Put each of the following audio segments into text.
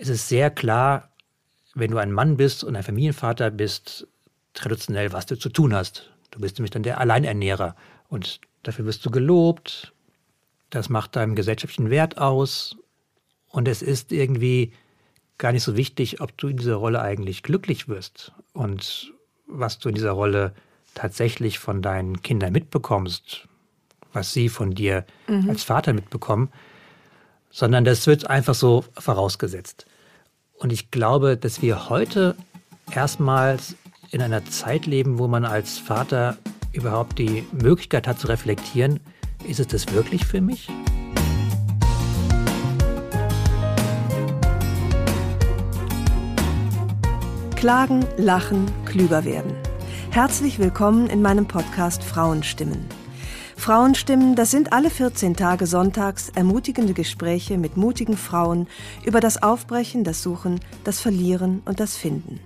es ist sehr klar, wenn du ein Mann bist und ein Familienvater bist, traditionell, was du zu tun hast. Du bist nämlich dann der Alleinernährer und dafür wirst du gelobt. Das macht deinem gesellschaftlichen Wert aus und es ist irgendwie gar nicht so wichtig, ob du in dieser Rolle eigentlich glücklich wirst und was du in dieser Rolle tatsächlich von deinen Kindern mitbekommst, was sie von dir mhm. als Vater mitbekommen, sondern das wird einfach so vorausgesetzt. Und ich glaube, dass wir heute erstmals in einer Zeit leben, wo man als Vater überhaupt die Möglichkeit hat zu reflektieren, ist es das wirklich für mich? Klagen, lachen, klüger werden. Herzlich willkommen in meinem Podcast Frauenstimmen. Frauenstimmen, das sind alle 14 Tage sonntags ermutigende Gespräche mit mutigen Frauen über das Aufbrechen, das Suchen, das Verlieren und das Finden.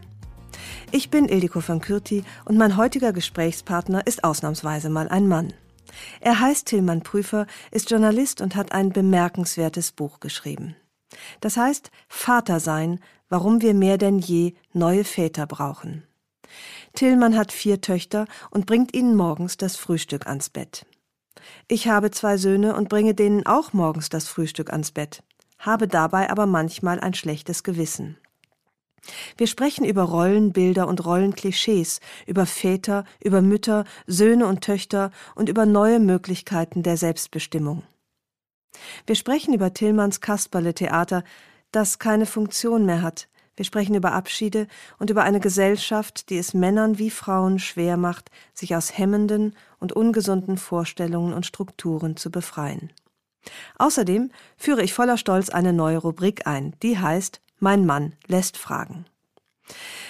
Ich bin Ildiko van Kürti und mein heutiger Gesprächspartner ist ausnahmsweise mal ein Mann. Er heißt Tillmann Prüfer, ist Journalist und hat ein bemerkenswertes Buch geschrieben. Das heißt Vater sein, warum wir mehr denn je neue Väter brauchen. Tillmann hat vier Töchter und bringt ihnen morgens das Frühstück ans Bett. Ich habe zwei Söhne und bringe denen auch morgens das Frühstück ans Bett, habe dabei aber manchmal ein schlechtes Gewissen. Wir sprechen über Rollenbilder und Rollenklischees, über Väter, über Mütter, Söhne und Töchter und über neue Möglichkeiten der Selbstbestimmung. Wir sprechen über Tillmanns Kasperle-Theater, das keine Funktion mehr hat, wir sprechen über Abschiede und über eine Gesellschaft, die es Männern wie Frauen schwer macht, sich aus hemmenden und ungesunden Vorstellungen und Strukturen zu befreien. Außerdem führe ich voller Stolz eine neue Rubrik ein, die heißt Mein Mann lässt fragen.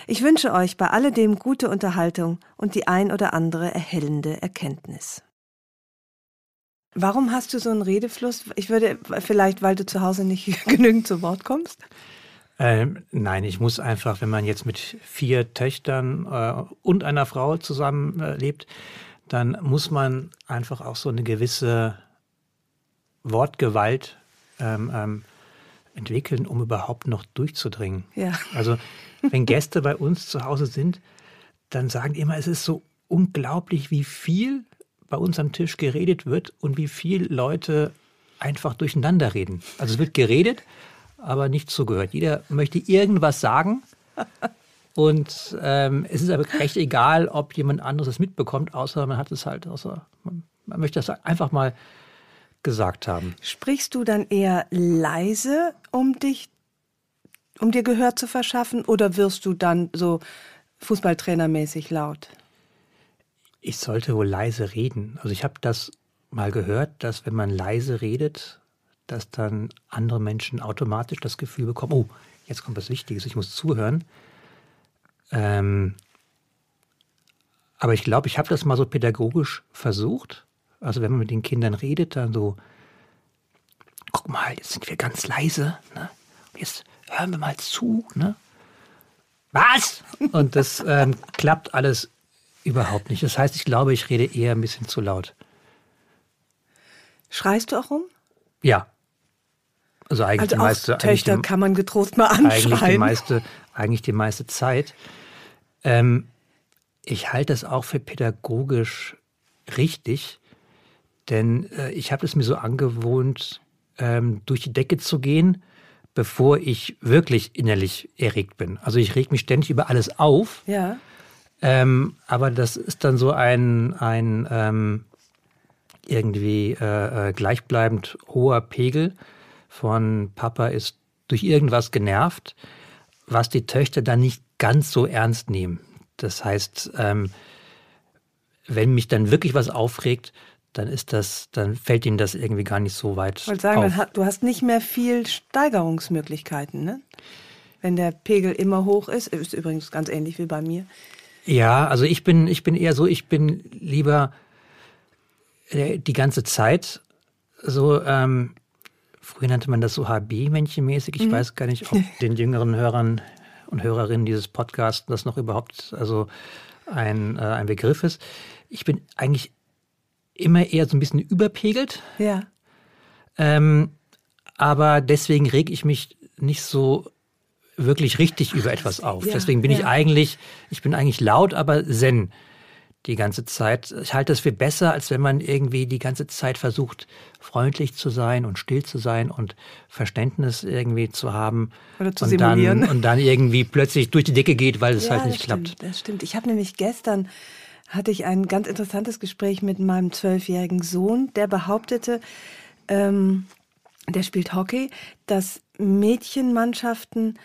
Ich wünsche euch bei alledem gute Unterhaltung und die ein oder andere erhellende Erkenntnis. Warum hast du so einen Redefluss? Ich würde vielleicht, weil du zu Hause nicht genügend zu Wort kommst? Ähm, nein, ich muss einfach, wenn man jetzt mit vier Töchtern äh, und einer Frau zusammenlebt, äh, dann muss man einfach auch so eine gewisse Wortgewalt ähm, ähm, entwickeln, um überhaupt noch durchzudringen. Ja. Also wenn Gäste bei uns zu Hause sind, dann sagen die immer, es ist so unglaublich, wie viel bei uns am Tisch geredet wird und wie viel Leute einfach durcheinander reden. Also es wird geredet, aber nicht zugehört. Jeder möchte irgendwas sagen. Und ähm, es ist aber recht egal, ob jemand anderes es mitbekommt, außer man hat es halt, außer man, man möchte das einfach mal gesagt haben. Sprichst du dann eher leise, um dich, um dir Gehör zu verschaffen, oder wirst du dann so Fußballtrainermäßig laut? Ich sollte wohl leise reden. Also ich habe das mal gehört, dass wenn man leise redet, dass dann andere Menschen automatisch das Gefühl bekommen, oh, jetzt kommt was Wichtiges, ich muss zuhören. Ähm, aber ich glaube, ich habe das mal so pädagogisch versucht. Also wenn man mit den Kindern redet, dann so, guck mal, jetzt sind wir ganz leise. Ne? Jetzt hören wir mal zu. Ne? Was? Und das ähm, klappt alles überhaupt nicht. Das heißt, ich glaube, ich rede eher ein bisschen zu laut. Schreist du auch rum? Ja. Also eigentlich also die meiste. Töchter die, kann man getrost mal anschreien. Eigentlich die meiste, eigentlich die meiste Zeit. Ähm, ich halte das auch für pädagogisch richtig, denn äh, ich habe es mir so angewohnt, ähm, durch die Decke zu gehen, bevor ich wirklich innerlich erregt bin. Also ich reg mich ständig über alles auf. Ja. Ähm, aber das ist dann so ein, ein ähm, irgendwie äh, äh gleichbleibend hoher Pegel von Papa ist durch irgendwas genervt, was die Töchter dann nicht ganz so ernst nehmen. Das heißt, ähm, wenn mich dann wirklich was aufregt, dann ist das, dann fällt ihnen das irgendwie gar nicht so weit. Ich wollte sagen, auf. du hast nicht mehr viel Steigerungsmöglichkeiten, ne? Wenn der Pegel immer hoch ist, ist übrigens ganz ähnlich wie bei mir. Ja, also ich bin, ich bin eher so, ich bin lieber äh, die ganze Zeit so, ähm, Früher nannte man das so HB-Männchenmäßig. Ich mhm. weiß gar nicht, ob den jüngeren Hörern und Hörerinnen dieses Podcasts das noch überhaupt also ein, äh, ein Begriff ist. Ich bin eigentlich immer eher so ein bisschen überpegelt. Ja. Ähm, aber deswegen reg ich mich nicht so wirklich richtig über etwas auf. Ja, Deswegen bin ja. ich eigentlich, ich bin eigentlich laut, aber zen die ganze Zeit. Ich halte das für besser, als wenn man irgendwie die ganze Zeit versucht, freundlich zu sein und still zu sein und Verständnis irgendwie zu haben. Oder zu und simulieren. Dann, und dann irgendwie plötzlich durch die Decke geht, weil es Ja, halt nicht das klappt. Stimmt, das stimmt. Ich habe nämlich gestern hatte ich ein ganz interessantes Gespräch mit meinem zwölfjährigen Sohn, der behauptete, ähm, der spielt Hockey, dass Mädchenmannschaften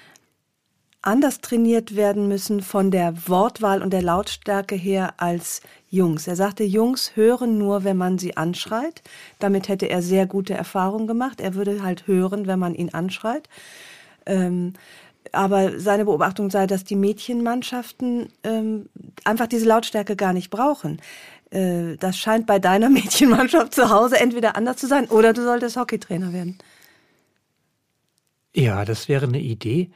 anders trainiert werden müssen von der Wortwahl und der Lautstärke her als Jungs. Er sagte, Jungs hören nur, wenn man sie anschreit. Damit hätte er sehr gute Erfahrungen gemacht. Er würde halt hören, wenn man ihn anschreit. Ähm, aber seine Beobachtung sei, dass die Mädchenmannschaften ähm, einfach diese Lautstärke gar nicht brauchen. Äh, das scheint bei deiner Mädchenmannschaft zu Hause entweder anders zu sein oder du solltest Hockeytrainer werden. Ja, das wäre eine Idee.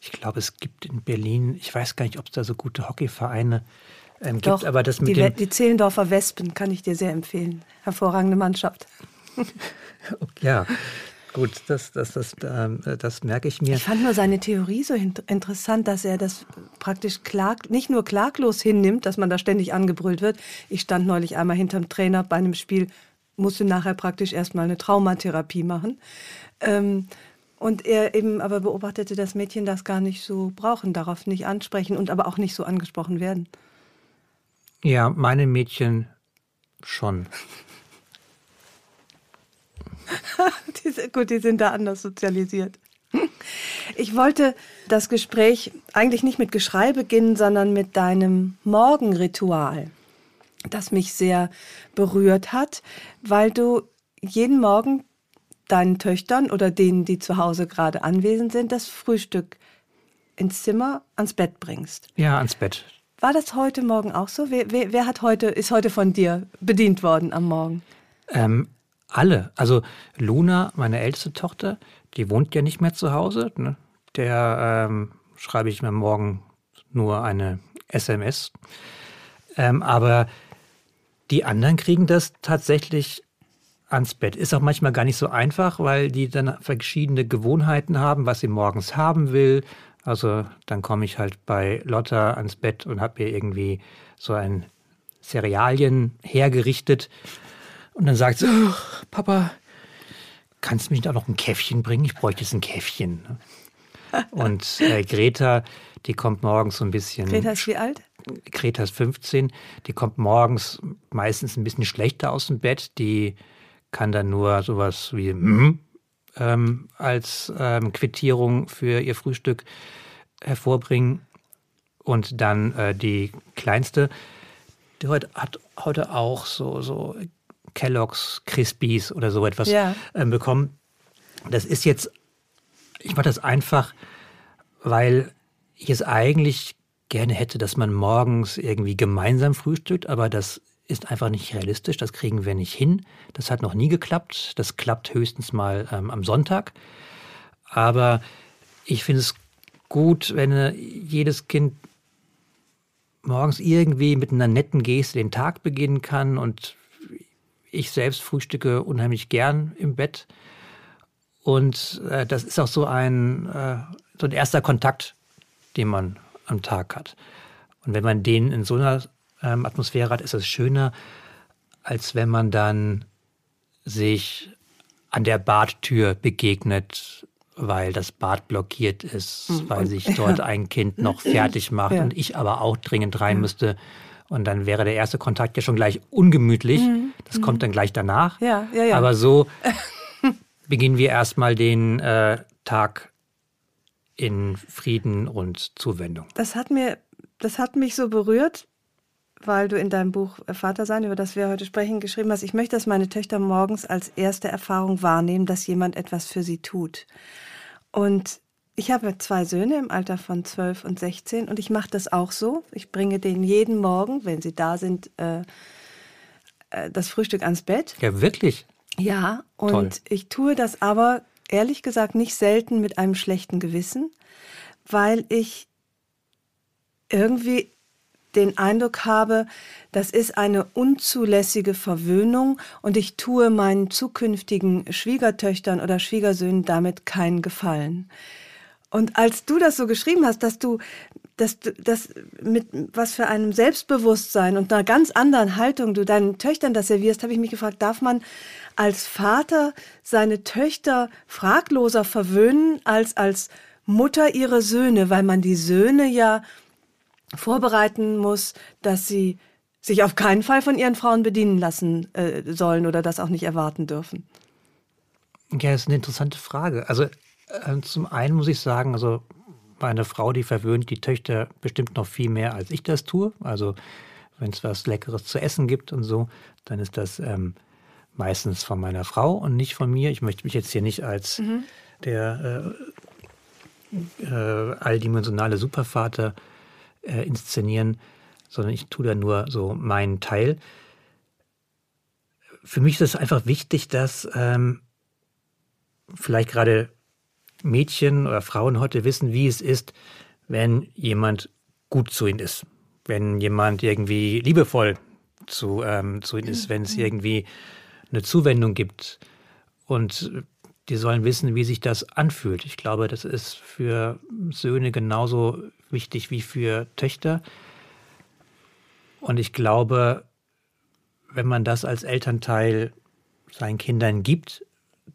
Ich glaube, es gibt in Berlin, ich weiß gar nicht, ob es da so gute Hockeyvereine ähm, Doch, gibt, aber das mit die, dem. Die Zehlendorfer Wespen kann ich dir sehr empfehlen. Hervorragende Mannschaft. Ja, gut, das, das, das, ähm, das merke ich mir. Ich fand nur seine Theorie so interessant, dass er das praktisch klag, nicht nur klaglos hinnimmt, dass man da ständig angebrüllt wird. Ich stand neulich einmal hinterm Trainer bei einem Spiel, musste nachher praktisch erstmal eine Traumatherapie machen. Ähm, und er eben aber beobachtete, dass Mädchen das gar nicht so brauchen, darauf nicht ansprechen und aber auch nicht so angesprochen werden. Ja, meine Mädchen schon. Die, gut, die sind da anders sozialisiert. Ich wollte das Gespräch eigentlich nicht mit Geschrei beginnen, sondern mit deinem Morgenritual, das mich sehr berührt hat, weil du jeden Morgen deinen Töchtern oder denen, die zu Hause gerade anwesend sind, das Frühstück ins Zimmer, ans Bett bringst. Ja, ans Bett. War das heute Morgen auch so? Wer, wer, wer hat heute, ist heute von dir bedient worden am Morgen? Ähm, alle. Also Luna, meine älteste Tochter, die wohnt ja nicht mehr zu Hause. Ne? Der ähm, schreibe ich mir morgen nur eine SMS. Ähm, aber die anderen kriegen das tatsächlich ans Bett. Ist auch manchmal gar nicht so einfach, weil die dann verschiedene Gewohnheiten haben, was sie morgens haben will. Also dann komme ich halt bei Lotta ans Bett und habe ihr irgendwie so ein Cerealien hergerichtet. Und dann sagt sie, "Oh, Papa, kannst du mich da noch ein Käffchen bringen? Ich bräuchte jetzt ein Käffchen. Und äh, Greta, die kommt morgens so ein bisschen. Greta ist wie alt? Greta ist 15, die kommt morgens meistens ein bisschen schlechter aus dem Bett. Die kann dann nur sowas wie mm, ähm, als ähm, Quittierung für ihr Frühstück hervorbringen. Und dann äh, die kleinste, die heute, hat heute auch so, so Kellogg's Crispies oder so etwas Ja. ähm, bekommen. Das ist jetzt, ich mache das einfach, weil ich es eigentlich gerne hätte, dass man morgens irgendwie gemeinsam frühstückt, aber das ist einfach nicht realistisch. Das kriegen wir nicht hin. Das hat noch nie geklappt. Das klappt höchstens mal ähm, am Sonntag. Aber ich finde es gut, wenn äh, jedes Kind morgens irgendwie mit einer netten Geste den Tag beginnen kann. Und ich selbst frühstücke unheimlich gern im Bett. Und äh, das ist auch so ein, äh, so ein erster Kontakt, den man am Tag hat. Und wenn man den in so einer ähm, Atmosphäre hat, ist es schöner, als wenn man dann sich an der Badtür begegnet, weil das Bad blockiert ist, weil sich dort ein Kind noch fertig macht Ja. und ich aber auch dringend rein müsste. Und dann wäre der erste Kontakt ja schon gleich ungemütlich. Das kommt dann gleich danach. Ja, ja, ja. Aber so beginnen wir erstmal den äh, Tag in Frieden und Zuwendung. Das hat mir, das hat mich so berührt, weil du in deinem Buch Vater sein, über das wir heute sprechen, geschrieben hast. Ich möchte, dass meine Töchter morgens als erste Erfahrung wahrnehmen, dass jemand etwas für sie tut. Und ich habe zwei Söhne im Alter von 12 und 16 und ich mache das auch so. Ich bringe denen jeden Morgen, wenn sie da sind, äh, äh, das Frühstück ans Bett. Ja, wirklich. Ja, und Toll. ich tue das aber ehrlich gesagt nicht selten mit einem schlechten Gewissen, weil ich irgendwie den Eindruck habe, das ist eine unzulässige Verwöhnung und ich tue meinen zukünftigen Schwiegertöchtern oder Schwiegersöhnen damit keinen Gefallen. Und als du das so geschrieben hast, dass du, dass du, das mit was für einem Selbstbewusstsein und einer ganz anderen Haltung du deinen Töchtern das servierst, habe ich mich gefragt, darf man als Vater seine Töchter fragloser verwöhnen als als Mutter ihre Söhne, weil man die Söhne ja vorbereiten muss, dass sie sich auf keinen Fall von ihren Frauen bedienen lassen äh, sollen oder das auch nicht erwarten dürfen? Ja, das ist eine interessante Frage. Also äh, zum einen muss ich sagen, also meine Frau, die verwöhnt die Töchter bestimmt noch viel mehr, als ich das tue. Also wenn es was Leckeres zu essen gibt und so, dann ist das ähm, meistens von meiner Frau und nicht von mir. Ich möchte mich jetzt hier nicht als mhm. der äh, äh, alldimensionale Supervater äh, inszenieren sondern ich tue da nur so meinen Teil. Für mich ist es einfach wichtig, dass ähm, vielleicht gerade Mädchen oder Frauen heute wissen, wie es ist, wenn jemand gut zu ihnen ist, wenn jemand irgendwie liebevoll zu, ähm, zu ihnen ist, wenn es irgendwie eine Zuwendung gibt. Und die sollen wissen, wie sich das anfühlt. Ich glaube, das ist für Söhne genauso wichtig wie für Töchter. Und ich glaube, wenn man das als Elternteil seinen Kindern gibt,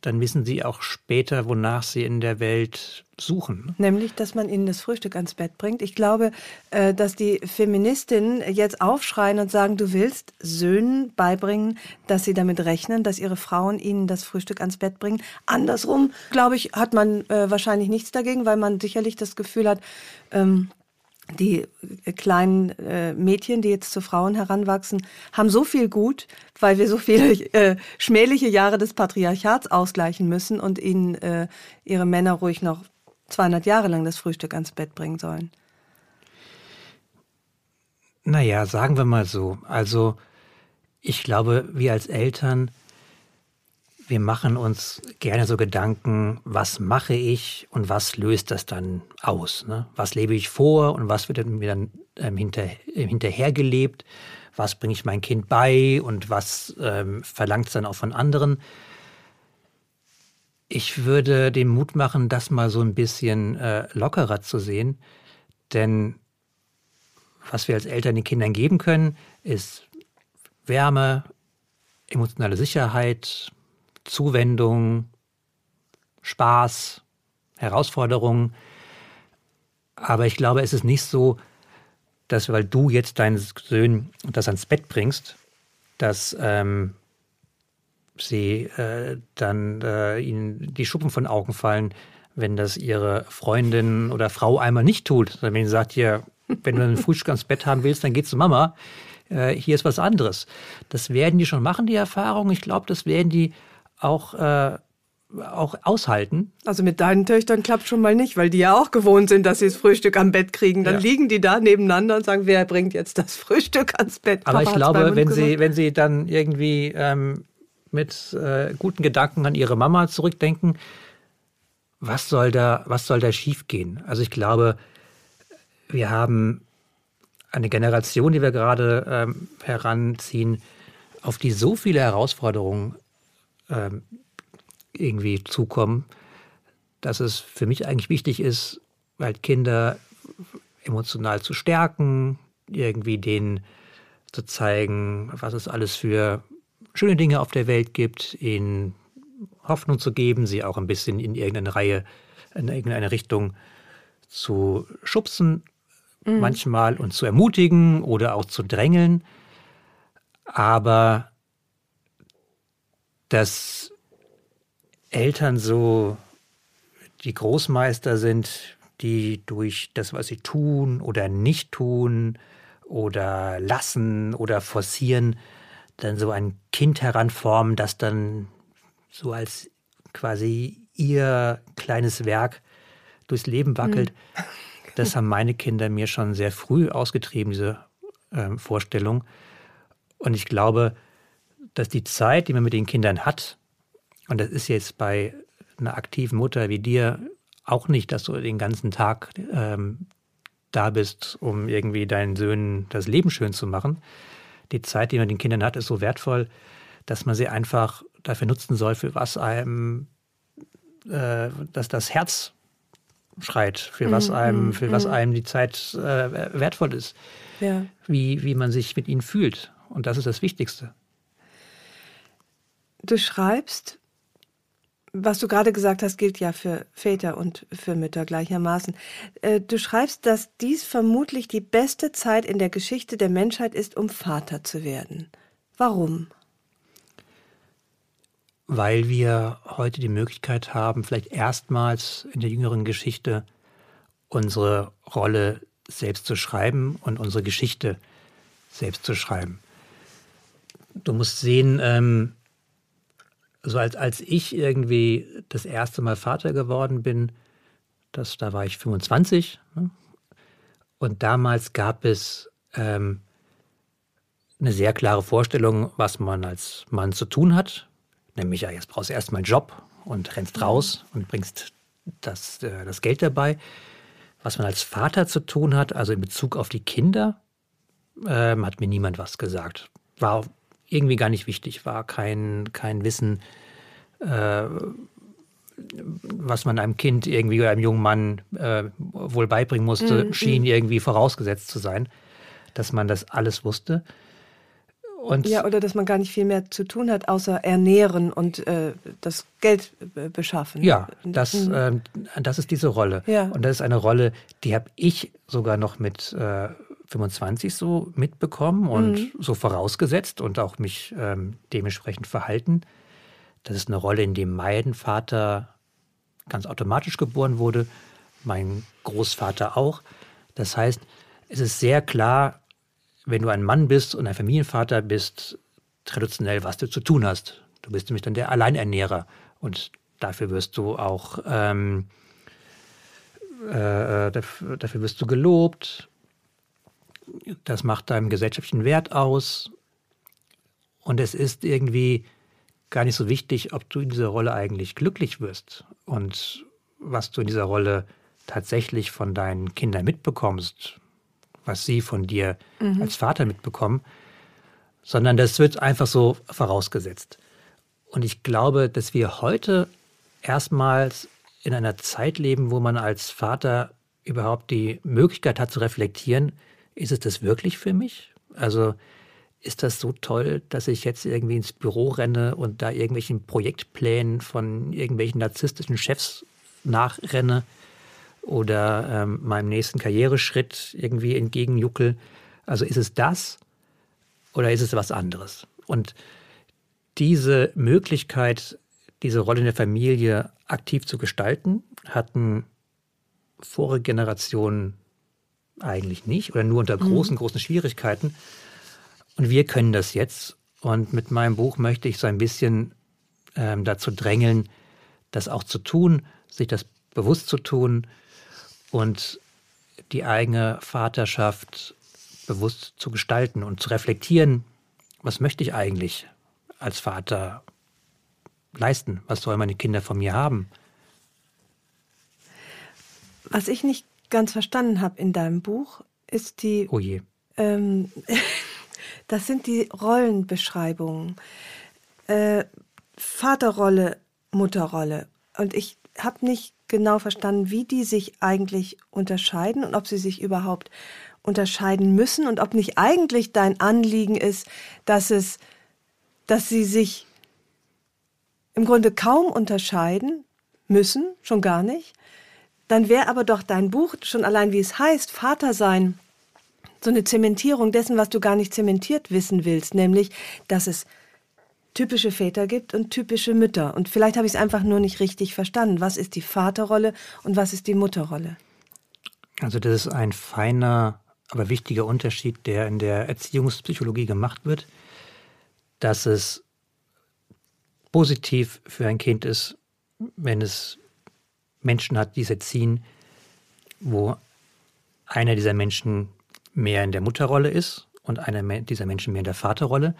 dann wissen sie auch später, wonach sie in der Welt suchen. Nämlich, dass man ihnen das Frühstück ans Bett bringt. Ich glaube, äh, dass die Feministinnen jetzt aufschreien und sagen, du willst Söhnen beibringen, dass sie damit rechnen, dass ihre Frauen ihnen das Frühstück ans Bett bringen. Andersrum, glaube ich, hat man äh, wahrscheinlich nichts dagegen, weil man sicherlich das Gefühl hat, ähm, die kleinen äh, Mädchen, die jetzt zu Frauen heranwachsen, haben so viel gut, weil wir so viele äh, schmähliche Jahre des Patriarchats ausgleichen müssen und ihnen äh, ihre Männer ruhig noch 200 Jahre lang das Frühstück ans Bett bringen sollen. Naja, sagen wir mal so. Also ich glaube, wir als Eltern wir machen uns gerne so Gedanken, was mache ich und was löst das dann aus? Ne? Was lebe ich vor und was wird mir dann ähm, hinter, äh, hinterhergelebt? Was bringe ich mein Kind bei und was ähm, verlangt es dann auch von anderen? Ich würde dem Mut machen, das mal so ein bisschen äh, lockerer zu sehen, denn was wir als Eltern den Kindern geben können, ist Wärme, emotionale Sicherheit, Zuwendung, Spaß, Herausforderungen. Aber ich glaube, es ist nicht so, dass weil du jetzt deinen Söhnen das ans Bett bringst, dass ähm, sie äh, dann äh, ihnen die Schuppen von Augen fallen, wenn das ihre Freundin oder Frau einmal nicht tut. Sondern wenn sie sagt, hier, wenn du ein Frühstück ans Bett haben willst, dann geh zu Mama. Äh, hier ist was anderes. Das werden die schon machen, die Erfahrung. Ich glaube, das werden die auch, äh, auch aushalten. Also mit deinen Töchtern klappt schon mal nicht, weil die ja auch gewohnt sind, dass sie das Frühstück am Bett kriegen. Dann ja. liegen die da nebeneinander und sagen, wer bringt jetzt das Frühstück ans Bett? Papa Aber ich glaube, wenn sie, wenn sie dann irgendwie ähm, mit äh, guten Gedanken an ihre Mama zurückdenken, was soll da, was soll da schiefgehen? Also ich glaube, wir haben eine Generation, die wir gerade ähm, heranziehen, auf die so viele Herausforderungen ähm, irgendwie zukommen, dass es für mich eigentlich wichtig ist, halt Kinder emotional zu stärken, irgendwie denen zu zeigen, was es alles für schöne Dinge auf der Welt gibt, ihnen Hoffnung zu geben, sie auch ein bisschen in irgendeine Reihe, in irgendeine Richtung zu schubsen, mhm. manchmal und zu ermutigen oder auch zu drängeln. Aber dass Eltern so die Großmeister sind, die durch das, was sie tun oder nicht tun oder lassen oder forcieren, dann so ein Kind heranformen, das dann so als quasi ihr kleines Werk durchs Leben wackelt. Mhm. Das haben meine Kinder mir schon sehr früh ausgetrieben, diese äh, Vorstellung. Und ich glaube, dass die Zeit, die man mit den Kindern hat, und das ist jetzt bei einer aktiven Mutter wie dir auch nicht, dass du den ganzen Tag ähm, da bist, um irgendwie deinen Söhnen das Leben schön zu machen. Die Zeit, die man mit den Kindern hat, ist so wertvoll, dass man sie einfach dafür nutzen soll, für was einem, äh, dass das Herz schreit, für was Mhm, einem, für was mhm. einem die Zeit äh, wertvoll ist, Ja. wie, wie man sich mit ihnen fühlt. Und das ist das Wichtigste. Du schreibst, was du gerade gesagt hast, gilt ja für Väter und für Mütter gleichermaßen. Äh, Du schreibst, dass dies vermutlich die beste Zeit in der Geschichte der Menschheit ist, um Vater zu werden. Warum? Weil wir heute die Möglichkeit haben, vielleicht erstmals in der jüngeren Geschichte unsere Rolle selbst zu schreiben und unsere Geschichte selbst zu schreiben. Du musst sehen, ähm, so als, als ich irgendwie das erste Mal Vater geworden bin, das, da war ich 25. Ne? Und damals gab es ähm, eine sehr klare Vorstellung, was man als Mann zu tun hat. Nämlich, ja, jetzt brauchst du erstmal einen Job und rennst raus und bringst das, äh, das Geld dabei. Was man als Vater zu tun hat, also in Bezug auf die Kinder, ähm, hat mir niemand was gesagt. War irgendwie gar nicht wichtig, war kein, kein Wissen, äh, was man einem Kind irgendwie oder einem jungen Mann äh, wohl beibringen musste, Mhm. schien irgendwie vorausgesetzt zu sein, dass man das alles wusste. Und Ja, oder dass man gar nicht viel mehr zu tun hat, außer ernähren und äh, das Geld äh, beschaffen. Ja, das, Mhm. ähm, das ist diese Rolle. Ja. Und das ist eine Rolle, die habe ich sogar noch mit äh, 25 so mitbekommen und Mhm. so vorausgesetzt und auch mich ähm, dementsprechend verhalten. Das ist eine Rolle, in der mein Vater ganz automatisch geboren wurde, mein Großvater auch. Das heißt, es ist sehr klar, wenn du ein Mann bist und ein Familienvater bist, traditionell, was du zu tun hast. Du bist nämlich dann der Alleinernährer und dafür wirst du auch ähm, äh, dafür, dafür wirst du gelobt. Das macht deinen gesellschaftlichen Wert aus. Und es ist irgendwie gar nicht so wichtig, ob du in dieser Rolle eigentlich glücklich wirst und was du in dieser Rolle tatsächlich von deinen Kindern mitbekommst, was sie von dir als Vater mitbekommen, sondern das wird einfach so vorausgesetzt. Und ich glaube, dass wir heute erstmals in einer Zeit leben, wo man als Vater überhaupt die Möglichkeit hat zu reflektieren, ist es das wirklich für mich? Also ist das so toll, dass ich jetzt irgendwie ins Büro renne und da irgendwelchen Projektplänen von irgendwelchen narzisstischen Chefs nachrenne oder ähm, meinem nächsten Karriereschritt irgendwie entgegenjuckel? Also ist es das oder ist es was anderes? Und diese Möglichkeit, diese Rolle in der Familie aktiv zu gestalten, hatten vorige Generationen eigentlich nicht oder nur unter großen, großen Schwierigkeiten. Und wir können das jetzt. Und mit meinem Buch möchte ich so ein bisschen ähm, dazu drängeln, das auch zu tun, sich das bewusst zu tun und die eigene Vaterschaft bewusst zu gestalten und zu reflektieren, was möchte ich eigentlich als Vater leisten? Was sollen meine Kinder von mir haben? Was ich nicht ganz verstanden habe in deinem Buch, ist die Oh je. Ähm, das sind die Rollenbeschreibungen. Äh, Vaterrolle, Mutterrolle. Und ich habe nicht genau verstanden, wie die sich eigentlich unterscheiden und ob sie sich überhaupt unterscheiden müssen und ob nicht eigentlich dein Anliegen ist, dass es, dass sie sich im Grunde kaum unterscheiden müssen, schon gar nicht. Dann wäre aber doch dein Buch schon allein, wie es heißt, Vater sein, so eine Zementierung dessen, was du gar nicht zementiert wissen willst, nämlich, dass es typische Väter gibt und typische Mütter. Und vielleicht habe ich es einfach nur nicht richtig verstanden. Was ist die Vaterrolle und was ist die Mutterrolle? Also das ist ein feiner, aber wichtiger Unterschied, der in der Erziehungspsychologie gemacht wird, dass es positiv für ein Kind ist, wenn es Menschen hat, die es erziehen, wo einer dieser Menschen mehr in der Mutterrolle ist und einer dieser Menschen mehr in der Vaterrolle.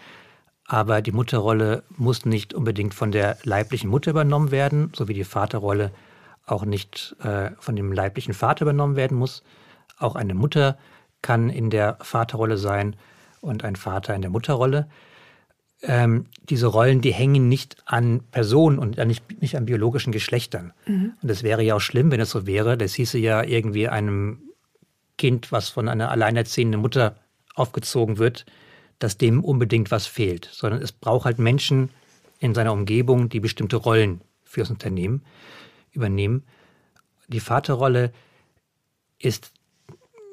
Aber die Mutterrolle muss nicht unbedingt von der leiblichen Mutter übernommen werden, so wie die Vaterrolle auch nicht äh, von dem leiblichen Vater übernommen werden muss. Auch eine Mutter kann in der Vaterrolle sein und ein Vater in der Mutterrolle. Ähm, diese Rollen, die hängen nicht an Personen und nicht, nicht an biologischen Geschlechtern. Mhm. Und das wäre ja auch schlimm, wenn es so wäre. Das hieße ja irgendwie einem Kind, was von einer alleinerziehenden Mutter aufgezogen wird, dass dem unbedingt was fehlt. Sondern es braucht halt Menschen in seiner Umgebung, die bestimmte Rollen fürs Unternehmen übernehmen. Die Vaterrolle ist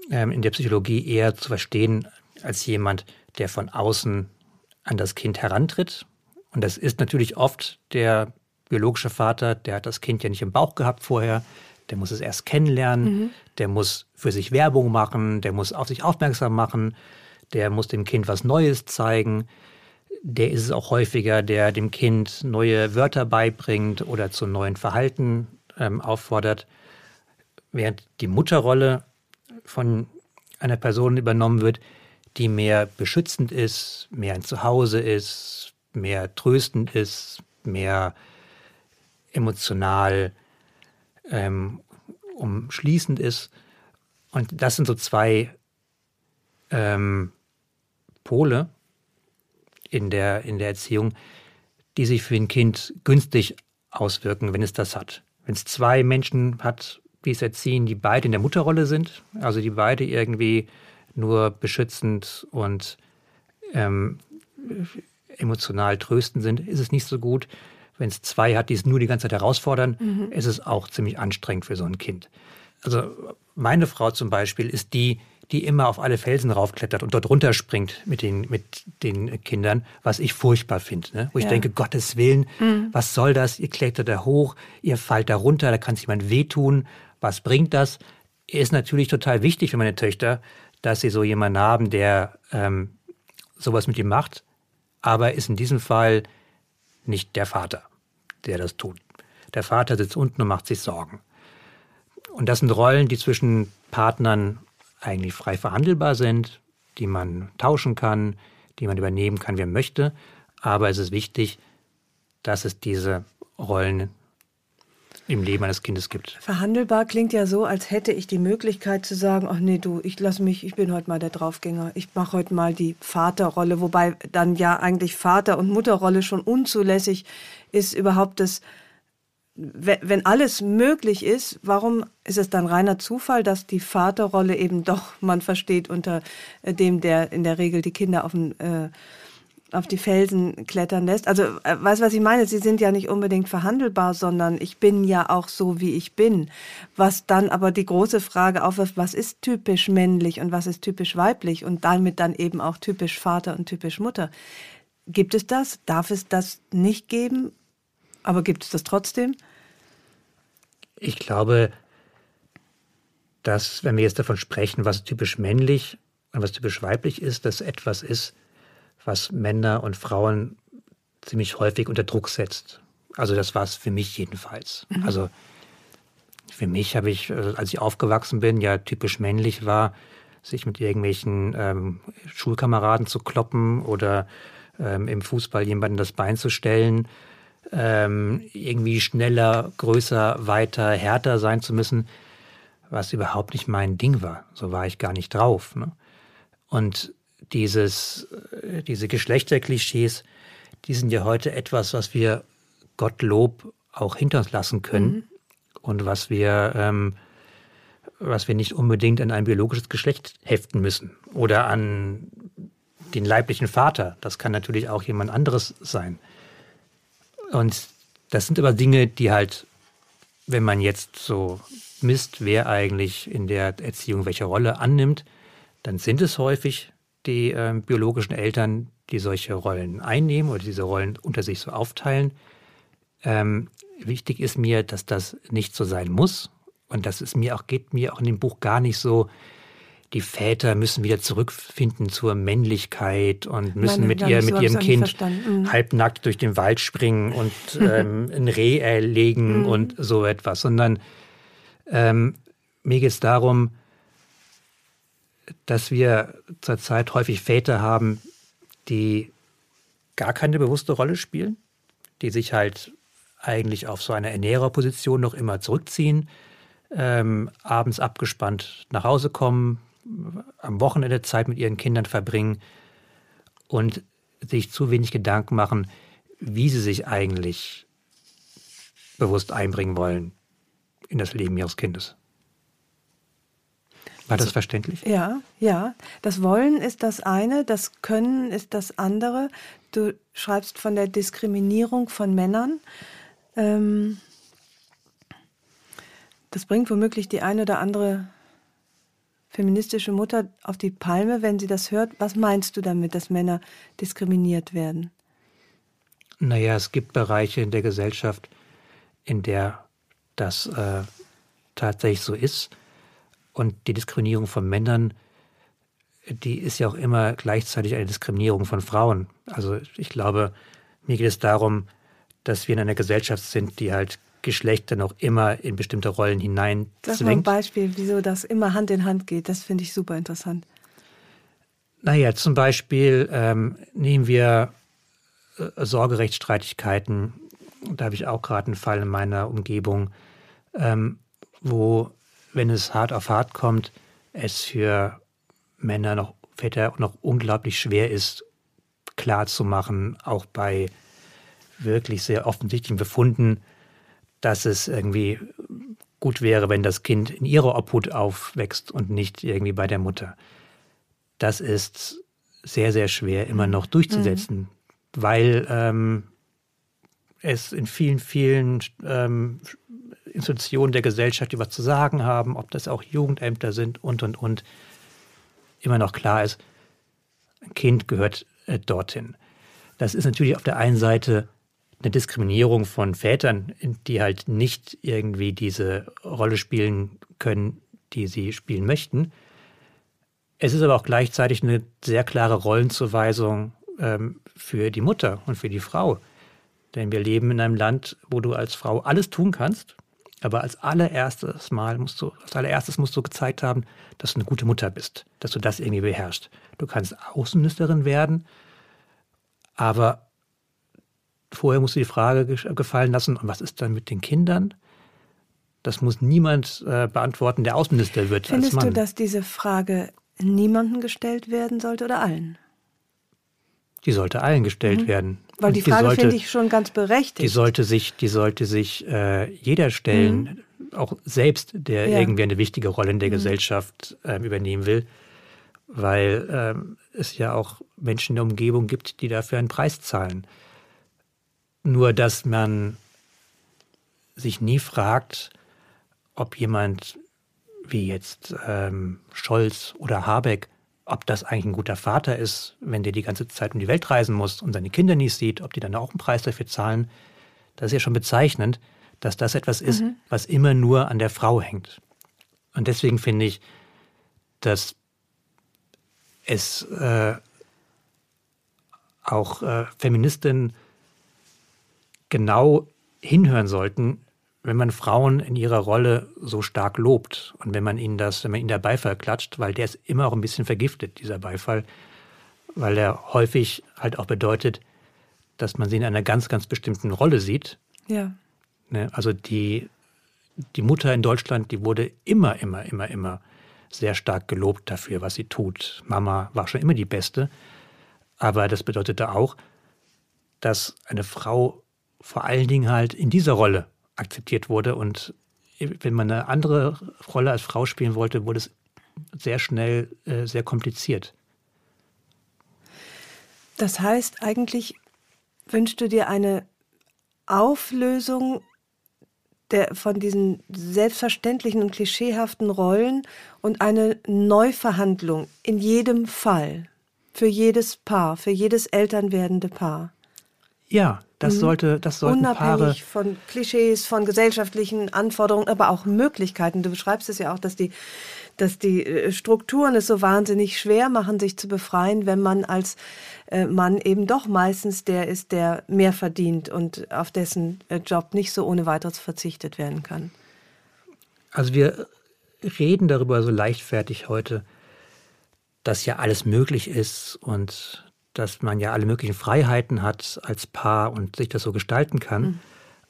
ähm, in der Psychologie eher zu verstehen als jemand, der von außen an das Kind herantritt. Und das ist natürlich oft der biologische Vater, der hat das Kind ja nicht im Bauch gehabt vorher, der muss es erst kennenlernen, mhm. der muss für sich Werbung machen, der muss auf sich aufmerksam machen, der muss dem Kind was Neues zeigen. Der ist es auch häufiger, der dem Kind neue Wörter beibringt oder zu neuen Verhalten ähm, auffordert. Während die Mutterrolle von einer Person übernommen wird, die mehr beschützend ist, mehr ein Zuhause ist, mehr tröstend ist, mehr emotional ähm, umschließend ist. Und das sind so zwei ähm, Pole in der, in der Erziehung, die sich für ein Kind günstig auswirken, wenn es das hat. Wenn es zwei Menschen hat, die es erziehen, die beide in der Mutterrolle sind, also die beide irgendwie nur beschützend und ähm, emotional tröstend sind, ist es nicht so gut. Wenn es zwei hat, die es nur die ganze Zeit herausfordern, mhm. ist es auch ziemlich anstrengend für so ein Kind. Also meine Frau zum Beispiel ist die, die immer auf alle Felsen raufklettert und dort runterspringt mit den, mit den Kindern, was ich furchtbar finde. Ne? Wo ja. ich denke, Gottes Willen, mhm. was soll das? Ihr klettert da hoch, ihr fallt da runter, da kann sich jemand wehtun. Was bringt das? Ist natürlich total wichtig für meine Töchter, dass sie so jemanden haben, der ähm, sowas mit ihm macht, aber ist in diesem Fall nicht der Vater, der das tut. Der Vater sitzt unten und macht sich Sorgen. Und das sind Rollen, die zwischen Partnern eigentlich frei verhandelbar sind, die man tauschen kann, die man übernehmen kann, wer möchte. Aber es ist wichtig, dass es diese Rollen im Leben eines Kindes gibt. Verhandelbar klingt ja so, als hätte ich die Möglichkeit zu sagen, ach nee, du, ich lass mich, ich bin heute mal der Draufgänger. Ich mache heute mal die Vaterrolle, wobei dann ja eigentlich Vater- und Mutterrolle schon unzulässig ist überhaupt das wenn alles möglich ist, warum ist es dann reiner Zufall, dass die Vaterrolle eben doch man versteht unter äh, dem, der in der Regel die Kinder auf den äh, auf die Felsen klettern lässt. Also, äh, weißt du, was ich meine? Sie sind ja nicht unbedingt verhandelbar, sondern ich bin ja auch so, wie ich bin. Was dann aber die große Frage aufwirft, was ist typisch männlich und was ist typisch weiblich und damit dann eben auch typisch Vater und typisch Mutter. Gibt es das? Darf es das nicht geben? Aber gibt es das trotzdem? Ich glaube, dass, wenn wir jetzt davon sprechen, was typisch männlich und was typisch weiblich ist, dass etwas ist, was Männer und Frauen ziemlich häufig unter Druck setzt. Also das war es für mich jedenfalls. Mhm. Also für mich habe ich, äh, als ich aufgewachsen bin, ja typisch männlich war, sich mit irgendwelchen ähm, Schulkameraden zu kloppen oder ähm, im Fußball jemanden das Bein zu stellen, ähm, irgendwie schneller, größer, weiter, härter sein zu müssen, was überhaupt nicht mein Ding war. So war ich gar nicht drauf. Ne? Und dieses, äh, diese Geschlechterklischees, die sind ja heute etwas, was wir Gottlob auch hinter uns lassen können mhm. und was wir, ähm, was wir nicht unbedingt an ein biologisches Geschlecht heften müssen oder an den leiblichen Vater. Das kann natürlich auch jemand anderes sein. Und das sind aber Dinge, die halt, wenn man jetzt so misst, wer eigentlich in der Erziehung welche Rolle annimmt, dann sind es häufig die äh, biologischen Eltern, die solche Rollen einnehmen oder diese Rollen unter sich so aufteilen. Ähm, wichtig ist mir, dass das nicht so sein muss. Und das ist mir auch, geht mir auch in dem Buch gar nicht so, die Väter müssen wieder zurückfinden zur Männlichkeit und müssen Meine, mit, ihr, mit ihrem Kind mhm. halbnackt durch den Wald springen und ähm, ein Reh erlegen mhm. und so etwas, sondern ähm, mir geht es darum, dass wir zurzeit häufig Väter haben, die gar keine bewusste Rolle spielen, die sich halt eigentlich auf so eine Ernährerposition noch immer zurückziehen, ähm, abends abgespannt nach Hause kommen, am Wochenende Zeit mit ihren Kindern verbringen und sich zu wenig Gedanken machen, wie sie sich eigentlich bewusst einbringen wollen in das Leben ihres Kindes. War das verständlich? Ja, ja. Das Wollen ist das eine, das Können ist das andere. Du schreibst von der Diskriminierung von Männern. Ähm, das bringt womöglich die eine oder andere feministische Mutter auf die Palme, wenn sie das hört. Was meinst du damit, dass Männer diskriminiert werden? Naja, es gibt Bereiche in der Gesellschaft, in der das äh, tatsächlich so ist. Und die Diskriminierung von Männern, die ist ja auch immer gleichzeitig eine Diskriminierung von Frauen. Also ich glaube, mir geht es darum, dass wir in einer Gesellschaft sind, die halt Geschlechter noch immer in bestimmte Rollen hinein Sag mal ein Beispiel, wieso das immer Hand in Hand geht. Das finde ich super interessant. Naja, zum Beispiel ähm, nehmen wir äh, Sorgerechtsstreitigkeiten. Da habe ich auch gerade einen Fall in meiner Umgebung, ähm, wo wenn es hart auf hart kommt, es für Männer noch, Väter noch unglaublich schwer ist, klarzumachen, auch bei wirklich sehr offensichtlichen Befunden, dass es irgendwie gut wäre, wenn das Kind in ihrer Obhut aufwächst und nicht irgendwie bei der Mutter. Das ist sehr, sehr schwer immer noch durchzusetzen, mhm. weil ähm, es in vielen, vielen ähm, Institutionen der Gesellschaft, die was zu sagen haben, ob das auch Jugendämter sind und, und, und, immer noch klar ist, ein Kind gehört äh, dorthin. Das ist natürlich auf der einen Seite eine Diskriminierung von Vätern, die halt nicht irgendwie diese Rolle spielen können, die sie spielen möchten. Es ist aber auch gleichzeitig eine sehr klare Rollenzuweisung ähm, für die Mutter und für die Frau. Denn wir leben in einem Land, wo du als Frau alles tun kannst, aber als allererstes Mal musst du, als allererstes musst du gezeigt haben, dass du eine gute Mutter bist, dass du das irgendwie beherrschst. Du kannst Außenministerin werden, aber vorher musst du die Frage gefallen lassen, und was ist dann mit den Kindern? Das muss niemand äh, beantworten, der Außenminister wird. Findest als Mann. du, dass diese Frage niemandem gestellt werden sollte oder allen? Die sollte allen gestellt mhm. werden. Weil die Frage finde ich schon ganz berechtigt. Die sollte sich, die sollte sich äh, jeder stellen, mhm. auch selbst, der ja. irgendwie eine wichtige Rolle in der mhm. Gesellschaft äh, übernehmen will, weil ähm, es ja auch Menschen in der Umgebung gibt, die dafür einen Preis zahlen. Nur dass man sich nie fragt, ob jemand wie jetzt ähm, Scholz oder Habeck ob das eigentlich ein guter Vater ist, wenn der die ganze Zeit um die Welt reisen muss und seine Kinder nicht sieht, ob die dann auch einen Preis dafür zahlen, das ist ja schon bezeichnend, dass das etwas ist, mhm. was immer nur an der Frau hängt. Und deswegen finde ich, dass es äh, auch äh, Feministinnen genau hinhören sollten, wenn man Frauen in ihrer Rolle so stark lobt und wenn man ihnen das, wenn man ihnen der Beifall klatscht, weil der ist immer auch ein bisschen vergiftet, dieser Beifall, weil er häufig halt auch bedeutet, dass man sie in einer ganz, ganz bestimmten Rolle sieht. Ja. Ne? Also die, die Mutter in Deutschland, die wurde immer, immer, immer, immer sehr stark gelobt dafür, was sie tut. Mama war schon immer die Beste. Aber das bedeutete auch, dass eine Frau vor allen Dingen halt in dieser Rolle akzeptiert wurde. Und wenn man eine andere Rolle als Frau spielen wollte, wurde es sehr schnell äh, sehr kompliziert. Das heißt, eigentlich wünschst du dir eine Auflösung der, von diesen selbstverständlichen und klischeehaften Rollen und eine Neuverhandlung in jedem Fall, für jedes Paar, für jedes elternwerdende Paar. Ja, das mhm. sollte, das sollten Unabhängig Paare von Klischees, von gesellschaftlichen Anforderungen, aber auch Möglichkeiten. Du beschreibst es ja auch, dass die, dass die äh, Strukturen es so wahnsinnig schwer machen, sich zu befreien, wenn man als äh, Mann eben doch meistens der ist, der mehr verdient und auf dessen äh, Job nicht so ohne weiteres verzichtet werden kann. Also wir reden darüber so leichtfertig heute, dass ja alles möglich ist und dass man ja alle möglichen Freiheiten hat als Paar und sich das so gestalten kann. Mhm.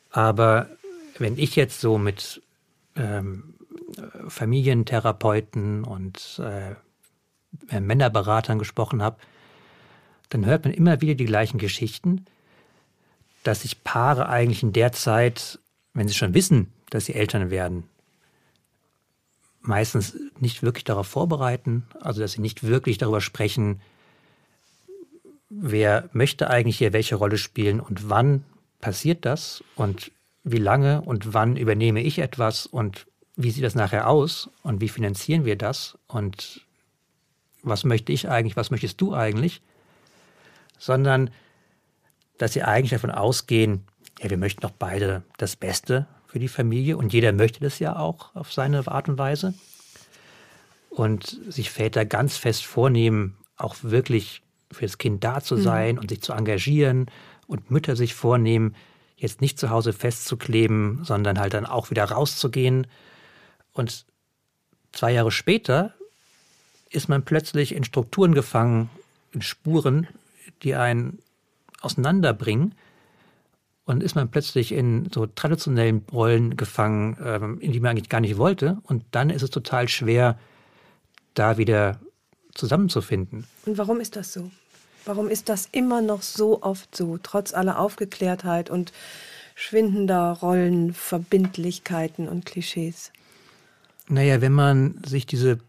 Aber wenn ich jetzt so mit ähm, Familientherapeuten und äh, Männerberatern gesprochen habe, dann hört man immer wieder die gleichen Geschichten, dass sich Paare eigentlich in der Zeit, wenn sie schon wissen, dass sie Eltern werden, meistens nicht wirklich darauf vorbereiten, also dass sie nicht wirklich darüber sprechen, wer möchte eigentlich hier welche Rolle spielen und wann passiert das und wie lange und wann übernehme ich etwas und wie sieht das nachher aus und wie finanzieren wir das und was möchte ich eigentlich, was möchtest du eigentlich, sondern dass sie eigentlich davon ausgehen, ja, wir möchten doch beide das Beste für die Familie und jeder möchte das ja auch auf seine Art und Weise. Und sich Väter ganz fest vornehmen, auch wirklich für das Kind da zu mhm. sein mhm. und sich zu engagieren und Mütter sich vornehmen, jetzt nicht zu Hause festzukleben, sondern halt dann auch wieder rauszugehen. Und zwei Jahre später ist man plötzlich in Strukturen gefangen, in Spuren, die einen auseinanderbringen. Und ist man plötzlich in so traditionellen Rollen gefangen, ähm, in die man eigentlich gar nicht wollte. Und dann ist es total schwer, da wieder zusammenzufinden. Und warum ist das so? Warum ist das immer noch so oft so, trotz aller Aufgeklärtheit und schwindender Rollen, Verbindlichkeiten und Klischees? Naja, wenn man sich diese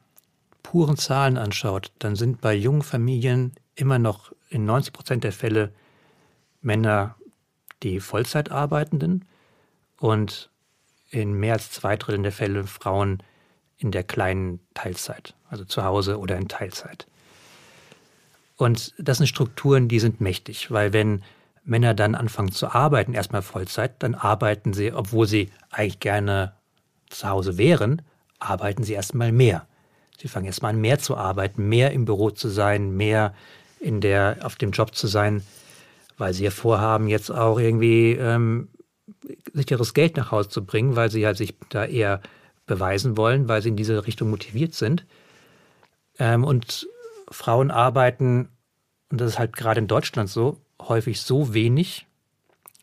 puren Zahlen anschaut, dann sind bei jungen Familien immer noch in 90 Prozent der Fälle Männer die Vollzeit arbeitenden und in mehr als zwei Dritteln der Fälle Frauen in der kleinen Teilzeit, also zu Hause oder in Teilzeit. Und das sind Strukturen, die sind mächtig, weil wenn Männer dann anfangen zu arbeiten, erstmal Vollzeit, dann arbeiten sie, obwohl sie eigentlich gerne zu Hause wären, arbeiten sie erstmal mehr. Sie fangen erstmal an, mehr zu arbeiten, mehr im Büro zu sein, mehr in der, auf dem Job zu sein, weil sie ja vorhaben, jetzt auch irgendwie ähm, sicheres Geld nach Hause zu bringen, weil sie halt sich da eher beweisen wollen, weil sie in diese Richtung motiviert sind. Ähm, und Frauen arbeiten, und das ist halt gerade in Deutschland so, häufig so wenig,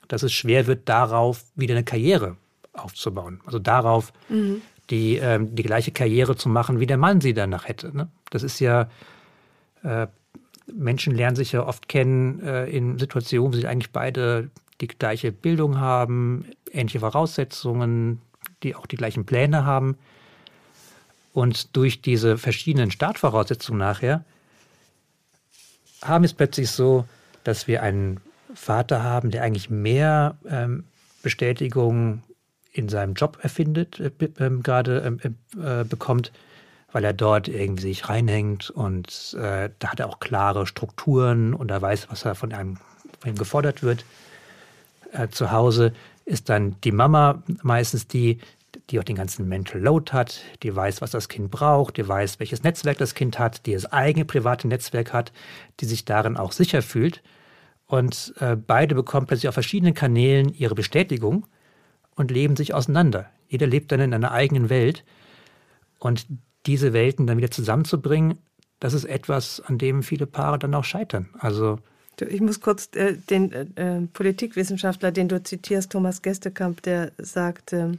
dass es schwer wird, darauf wieder eine Karriere aufzubauen. Also darauf mhm. die, ähm, die gleiche Karriere zu machen, wie der Mann sie danach hätte. Ne? Das ist ja, äh, Menschen lernen sich ja oft kennen äh, in Situationen, wo sie eigentlich beide die gleiche Bildung haben, ähnliche Voraussetzungen, die auch die gleichen Pläne haben. Und durch diese verschiedenen Startvoraussetzungen nachher haben es plötzlich so, dass wir einen Vater haben, der eigentlich mehr ähm, Bestätigung in seinem Job erfindet, äh, äh, gerade ähm, äh, bekommt, weil er dort irgendwie sich reinhängt und äh, da hat er auch klare Strukturen und er weiß, was er von einem, von ihm gefordert wird. Äh, zu Hause ist dann die Mama meistens die, die auch den ganzen Mental Load hat, die weiß, was das Kind braucht, die weiß, welches Netzwerk das Kind hat, die das eigene private Netzwerk hat, die sich darin auch sicher fühlt. Und äh, beide bekommen plötzlich auf verschiedenen Kanälen ihre Bestätigung und leben sich auseinander. Jeder lebt dann in einer eigenen Welt. Und diese Welten dann wieder zusammenzubringen, das ist etwas, an dem viele Paare dann auch scheitern. Also ich muss kurz äh, den äh, äh, Politikwissenschaftler, den du zitierst, Thomas Gestekamp, der sagt, ähm, äh,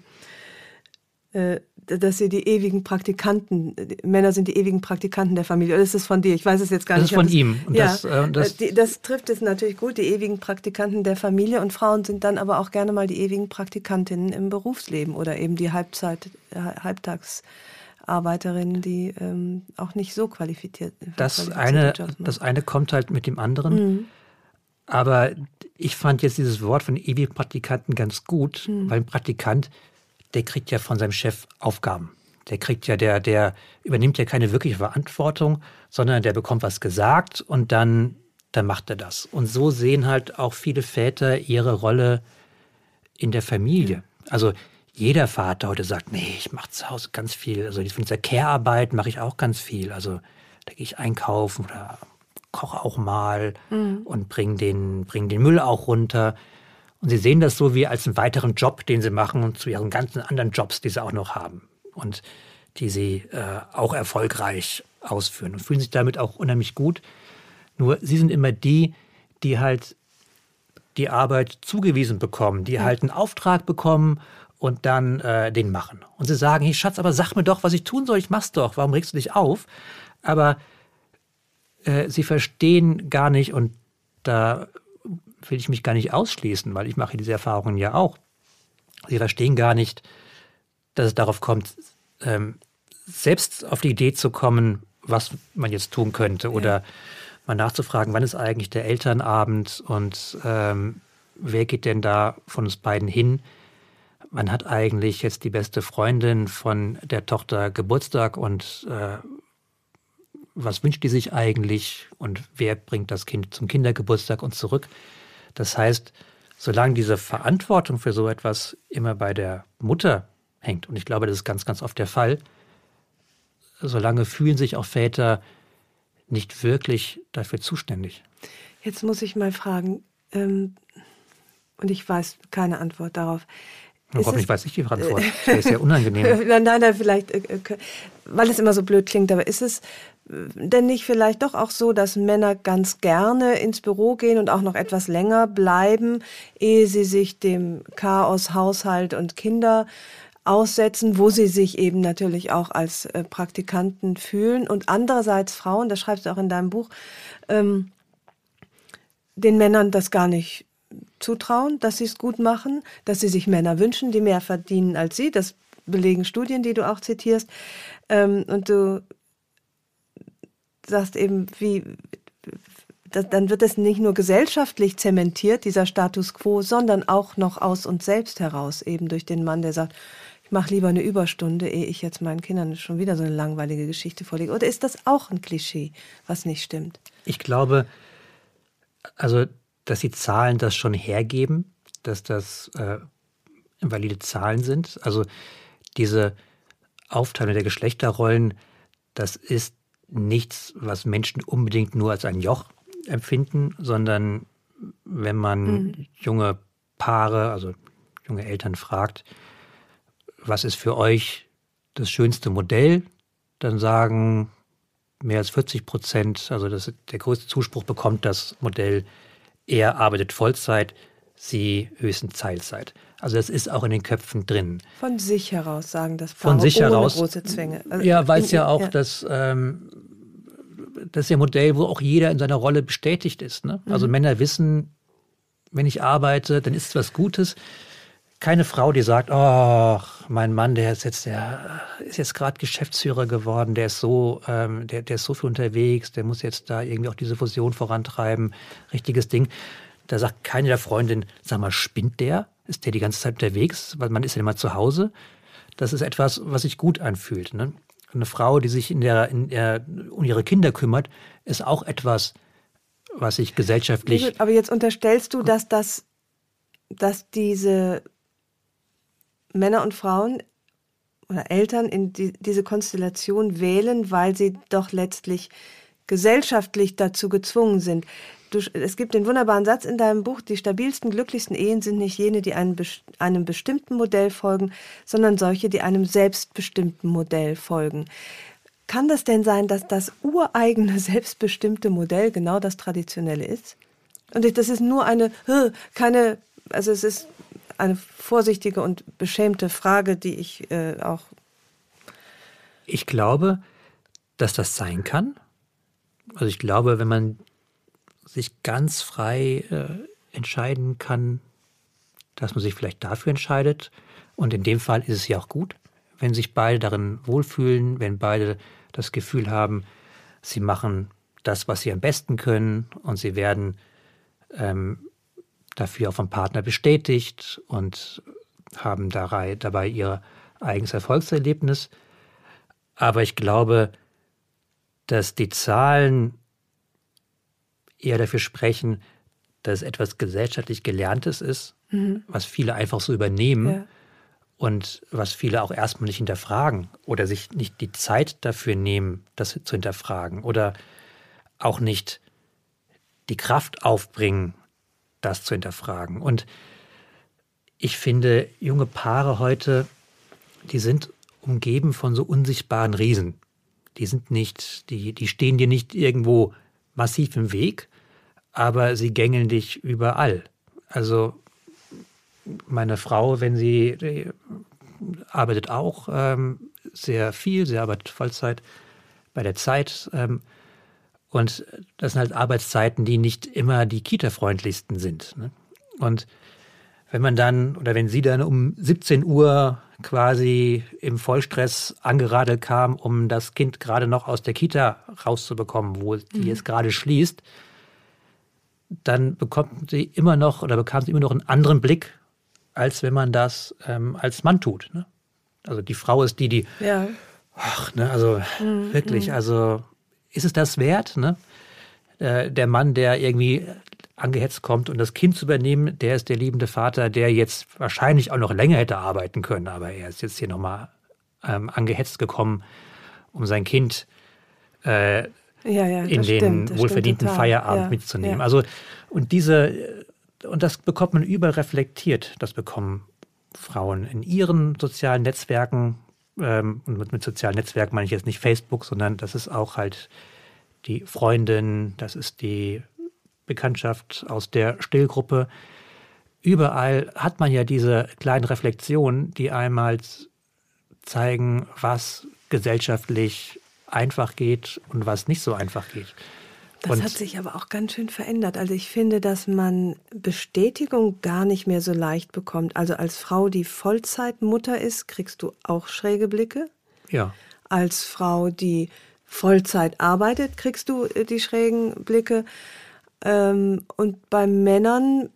dass sie die ewigen Praktikanten, Männer sind die ewigen Praktikanten der Familie. Das ist von dir, ich weiß es jetzt gar nicht. Das ist von ihm. Und ja, das, äh, das, die, das, trifft es natürlich gut, die ewigen Praktikanten der Familie. Und Frauen sind dann aber auch gerne mal die ewigen Praktikantinnen im Berufsleben oder eben die Halbzeit, Halbtagsarbeiterinnen, die ähm, auch nicht so qualifiziert sind. Das, eine, das eine kommt halt mit dem anderen. Mhm. Aber ich fand jetzt dieses Wort von ewigen Praktikanten ganz gut, mhm. weil ein Praktikant der kriegt ja von seinem Chef Aufgaben. Der kriegt ja, der, der übernimmt ja keine wirkliche Verantwortung, sondern der bekommt was gesagt und dann, dann macht er das. Und so sehen halt auch viele Väter ihre Rolle in der Familie. Also jeder Vater heute sagt, nee, ich mache zu Hause ganz viel. Also von dieser Care-Arbeit mache ich auch ganz viel. Also da gehe ich einkaufen oder koche auch mal mhm. und bringe den, bring den Müll auch runter. Und sie sehen das so wie als einen weiteren Job, den sie machen und zu ihren ganzen anderen Jobs, die sie auch noch haben und die sie äh, auch erfolgreich ausführen und fühlen sich damit auch unheimlich gut. Nur sie sind immer die, die halt die Arbeit zugewiesen bekommen, die halt einen Auftrag bekommen und dann äh, den machen. Und sie sagen, hey Schatz, aber sag mir doch, was ich tun soll, ich mach's doch, warum regst du dich auf? Aber äh, sie verstehen gar nicht, und da will ich mich gar nicht ausschließen, weil ich mache diese Erfahrungen ja auch. Sie verstehen gar nicht, dass es darauf kommt, ähm, selbst auf die Idee zu kommen, was man jetzt tun könnte oder ja. mal nachzufragen, wann ist eigentlich der Elternabend und ähm, wer geht denn da von uns beiden hin? Man hat eigentlich jetzt die beste Freundin von der Tochter Geburtstag und äh, was wünscht die sich eigentlich und wer bringt das Kind zum Kindergeburtstag und zurück? Das heißt, solange diese Verantwortung für so etwas immer bei der Mutter hängt, und ich glaube, das ist ganz, ganz oft der Fall, solange fühlen sich auch Väter nicht wirklich dafür zuständig. Jetzt muss ich mal fragen, ähm, und ich weiß keine Antwort darauf. Hoffentlich weiß ich die Antwort. Das ist ja unangenehm. nein, nein, vielleicht, äh, äh, weil es immer so blöd klingt, aber ist es denn nicht vielleicht doch auch so, dass Männer ganz gerne ins Büro gehen und auch noch etwas länger bleiben, ehe sie sich dem Chaos Haushalt und Kinder aussetzen, wo sie sich eben natürlich auch als äh, Praktikanten fühlen und andererseits Frauen, das schreibst du auch in deinem Buch, ähm, den Männern das gar nicht zutrauen, dass sie es gut machen, dass sie sich Männer wünschen, die mehr verdienen als sie. Das belegen Studien, die du auch zitierst. Ähm, und du sagst eben, wie, dann wird es nicht nur gesellschaftlich zementiert, dieser Status quo, sondern auch noch aus uns selbst heraus, eben durch den Mann, der sagt, ich mache lieber eine Überstunde, ehe ich jetzt meinen Kindern schon wieder so eine langweilige Geschichte vorlege. Oder ist das auch ein Klischee, was nicht stimmt? Ich glaube, also dass die Zahlen das schon hergeben, dass das äh, valide Zahlen sind. Also diese Aufteilung der Geschlechterrollen, das ist nichts, was Menschen unbedingt nur als ein Joch empfinden, sondern wenn man mhm. junge Paare, also junge Eltern fragt, was ist für euch das schönste Modell, dann sagen mehr als 40 Prozent, also das, der größte Zuspruch bekommt das Modell er arbeitet Vollzeit, sie höchstens Teilzeit. Also das ist auch in den Köpfen drin. Von sich heraus sagen das Paare, Von sich ohne heraus. große Zwänge. Also ja, weil es ja auch ja. das, ähm, das ist ja ein Modell, wo auch jeder in seiner Rolle bestätigt ist. Ne? Also mhm. Männer wissen, wenn ich arbeite, dann ist es was Gutes keine Frau, die sagt, oh, mein Mann, der ist jetzt, der ist jetzt gerade Geschäftsführer geworden, der ist so, ähm, der, der ist so viel unterwegs, der muss jetzt da irgendwie auch diese Fusion vorantreiben, richtiges Ding. Da sagt keine der Freundinnen, sag mal, spinnt der? Ist der die ganze Zeit unterwegs? Weil man ist ja immer zu Hause. Das ist etwas, was sich gut anfühlt. Ne? Eine Frau, die sich in der, in der, um ihre Kinder kümmert, ist auch etwas, was sich gesellschaftlich. Aber jetzt unterstellst du, dass das, dass diese Männer und Frauen oder Eltern in die, diese Konstellation wählen, weil sie doch letztlich gesellschaftlich dazu gezwungen sind. Du, es gibt den wunderbaren Satz in deinem Buch, die stabilsten, glücklichsten Ehen sind nicht jene, die einem, einem bestimmten Modell folgen, sondern solche, die einem selbstbestimmten Modell folgen. Kann das denn sein, dass das ureigene, selbstbestimmte Modell genau das traditionelle ist? Und das ist nur eine, keine, also es ist eine vorsichtige und beschämte Frage, die ich äh, auch. Ich glaube, dass das sein kann. Also ich glaube, wenn man sich ganz frei äh, entscheiden kann, dass man sich vielleicht dafür entscheidet. Und in dem Fall ist es ja auch gut, wenn sich beide darin wohlfühlen, wenn beide das Gefühl haben, sie machen das, was sie am besten können und sie werden ähm, dafür auch vom Partner bestätigt und haben dabei ihr eigenes Erfolgserlebnis. Aber ich glaube, dass die Zahlen eher dafür sprechen, dass etwas gesellschaftlich Gelerntes ist, mhm. was viele einfach so übernehmen ja. und was viele auch erstmal nicht hinterfragen oder sich nicht die Zeit dafür nehmen, das zu hinterfragen oder auch nicht die Kraft aufbringen, das zu hinterfragen. Und ich finde, junge Paare heute, die sind umgeben von so unsichtbaren Riesen. Die sind nicht, die, die stehen dir nicht irgendwo massiv im Weg, aber sie gängeln dich überall. Also meine Frau, wenn sie arbeitet auch ähm, sehr viel, sie arbeitet Vollzeit bei der Zeit ähm, Und das sind halt Arbeitszeiten, die nicht immer die Kita-freundlichsten sind. Ne? Und wenn man dann oder wenn sie dann um 17 Uhr quasi im Vollstress angeradelt kam, um das Kind gerade noch aus der Kita rauszubekommen, wo die mhm. jetzt gerade schließt, dann bekommt sie immer noch oder bekam sie immer noch einen anderen Blick, als wenn man das ähm, als Mann tut. Ne? Also die Frau ist die, die, ja. ach, ne, also mhm. wirklich, mhm. also ist es das wert? Ne? Äh, der Mann, der irgendwie angehetzt kommt und das Kind zu übernehmen, der ist der liebende Vater, der jetzt wahrscheinlich auch noch länger hätte arbeiten können, aber er ist jetzt hier nochmal ähm, angehetzt gekommen, um sein Kind äh, ja, ja, in den stimmt, wohlverdienten Feierabend ja, mitzunehmen. Also und diese und das bekommt man überall reflektiert. Das bekommen Frauen in ihren sozialen Netzwerken. Ähm, und mit, mit sozialen Netzwerken meine ich jetzt nicht Facebook, sondern das ist auch halt die Freundin, das ist die Bekanntschaft aus der Stillgruppe. Überall hat man ja diese kleinen Reflexionen, die einmal zeigen, was gesellschaftlich einfach geht und was nicht so einfach geht. Das und hat sich aber auch ganz schön verändert. Also ich finde, dass man Bestätigung gar nicht mehr so leicht bekommt. Also als Frau, die Vollzeitmutter ist, kriegst du auch schräge Blicke. Ja. Als Frau, die Vollzeit arbeitet, kriegst du äh, die schrägen Blicke. Ähm, und bei Männern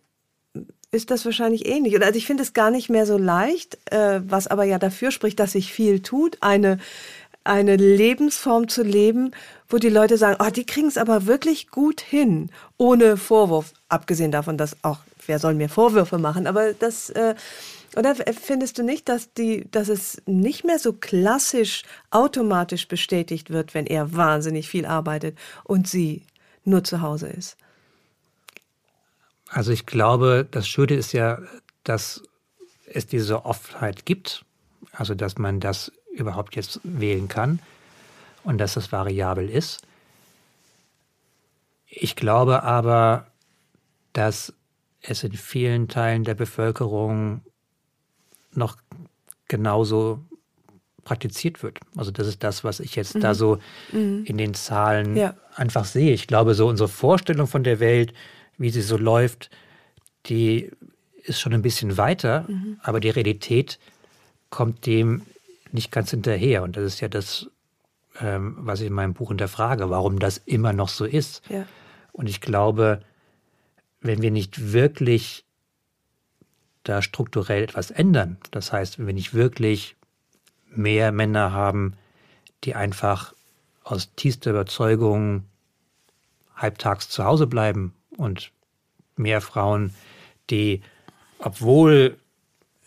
ist das wahrscheinlich ähnlich. Also ich finde es gar nicht mehr so leicht, äh, was aber ja dafür spricht, dass sich viel tut, eine eine Lebensform zu leben, wo die Leute sagen, oh, die kriegen es aber wirklich gut hin, ohne Vorwurf. Abgesehen davon, dass auch, wer soll mir Vorwürfe machen, aber das, äh, oder findest du nicht, dass die, dass es nicht mehr so klassisch automatisch bestätigt wird, wenn er wahnsinnig viel arbeitet und sie nur zu Hause ist? Also ich glaube, das Schöne ist ja, dass es diese Offenheit gibt, also dass man das überhaupt jetzt wählen kann und dass das variabel ist. Ich glaube aber, dass es in vielen Teilen der Bevölkerung noch genauso praktiziert wird. Also das ist das, was ich jetzt mhm. da so mhm. in den Zahlen ja. einfach sehe. Ich glaube, so unsere Vorstellung von der Welt, wie sie so läuft, die ist schon ein bisschen weiter, mhm. aber die Realität kommt dem nicht ganz hinterher. Und das ist ja das, ähm, was ich in meinem Buch hinterfrage, warum das immer noch so ist. Ja. Und ich glaube, wenn wir nicht wirklich da strukturell etwas ändern, das heißt, wenn wir nicht wirklich mehr Männer haben, die einfach aus tiefster Überzeugung halbtags zu Hause bleiben und mehr Frauen, die, obwohl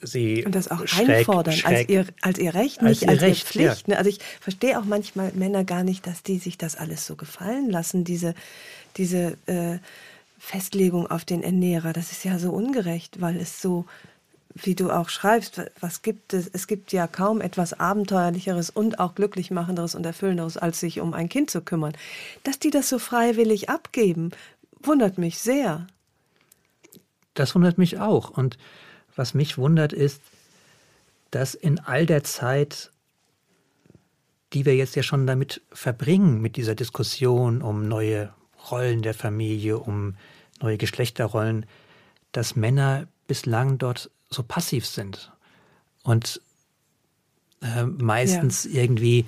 sie und das auch schräg, einfordern schräg, als, ihr, als ihr Recht, nicht als, als Recht, Pflicht. Ja. Ne? Also ich verstehe auch manchmal Männer gar nicht, dass die sich das alles so gefallen lassen, diese, diese äh, Festlegung auf den Ernährer. Das ist ja so ungerecht, weil es so, wie du auch schreibst, was gibt es? Es gibt ja kaum etwas Abenteuerlicheres und auch glücklichmachenderes und erfüllenderes, als sich um ein Kind zu kümmern. Dass die das so freiwillig abgeben, wundert mich sehr. Das wundert mich auch. Und was mich wundert, ist, dass in all der Zeit, die wir jetzt ja schon damit verbringen, mit dieser Diskussion um neue Rollen der Familie, um neue Geschlechterrollen, dass Männer bislang dort so passiv sind und äh, meistens ja. irgendwie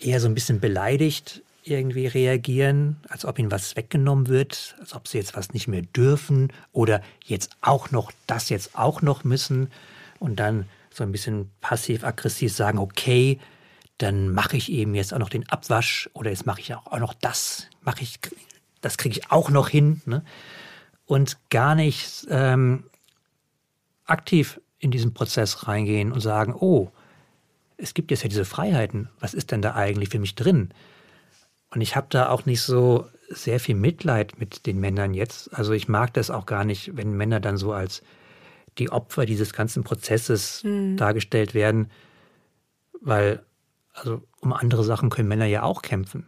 eher so ein bisschen beleidigt irgendwie reagieren, als ob ihnen was weggenommen wird, als ob sie jetzt was nicht mehr dürfen oder jetzt auch noch das jetzt auch noch müssen und dann so ein bisschen passiv-aggressiv sagen, okay, dann mache ich eben jetzt auch noch den Abwasch oder jetzt mache ich auch noch das, mache ich, das kriege ich auch noch hin ne? und gar nicht ähm, aktiv in diesen Prozess reingehen und sagen, oh, es gibt jetzt ja diese Freiheiten, was ist denn da eigentlich für mich drin? Und ich habe da auch nicht so sehr viel Mitleid mit den Männern jetzt. Also ich mag das auch gar nicht, wenn Männer dann so als die Opfer dieses ganzen Prozesses mhm. dargestellt werden, weil also um andere Sachen können Männer ja auch kämpfen.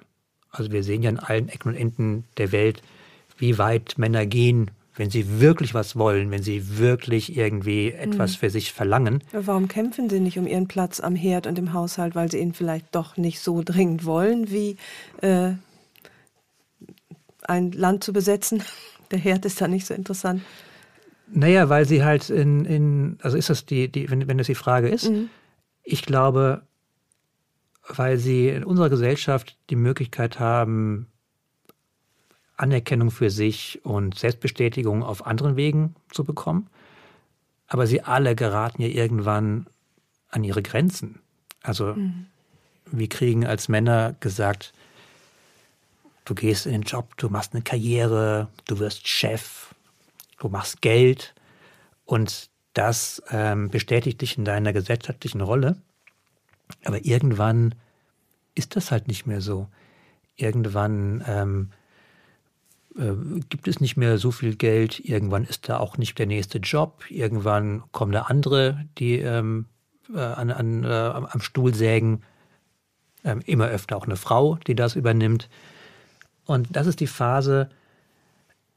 Also wir sehen ja in allen Ecken und Enden der Welt, wie weit Männer gehen wenn sie wirklich was wollen, wenn sie wirklich irgendwie etwas mhm. für sich verlangen. Warum kämpfen sie nicht um ihren Platz am Herd und im Haushalt, weil sie ihn vielleicht doch nicht so dringend wollen, wie äh, ein Land zu besetzen? Der Herd ist da nicht so interessant. Naja, weil sie halt in, in also ist das die, die wenn, wenn das die Frage ist, mhm. ich glaube, weil sie in unserer Gesellschaft die Möglichkeit haben, Anerkennung für sich und Selbstbestätigung auf anderen Wegen zu bekommen. Aber sie alle geraten ja irgendwann an ihre Grenzen. Also mhm. wir kriegen als Männer gesagt, du gehst in den Job, du machst eine Karriere, du wirst Chef, du machst Geld und das ähm, bestätigt dich in deiner gesellschaftlichen Rolle. Aber irgendwann ist das halt nicht mehr so. Irgendwann ähm, äh, gibt es nicht mehr so viel Geld, irgendwann ist da auch nicht der nächste Job, irgendwann kommen da andere, die ähm, äh, an, an, äh, am Stuhl sägen, ähm, immer öfter auch eine Frau, die das übernimmt. Und das ist die Phase,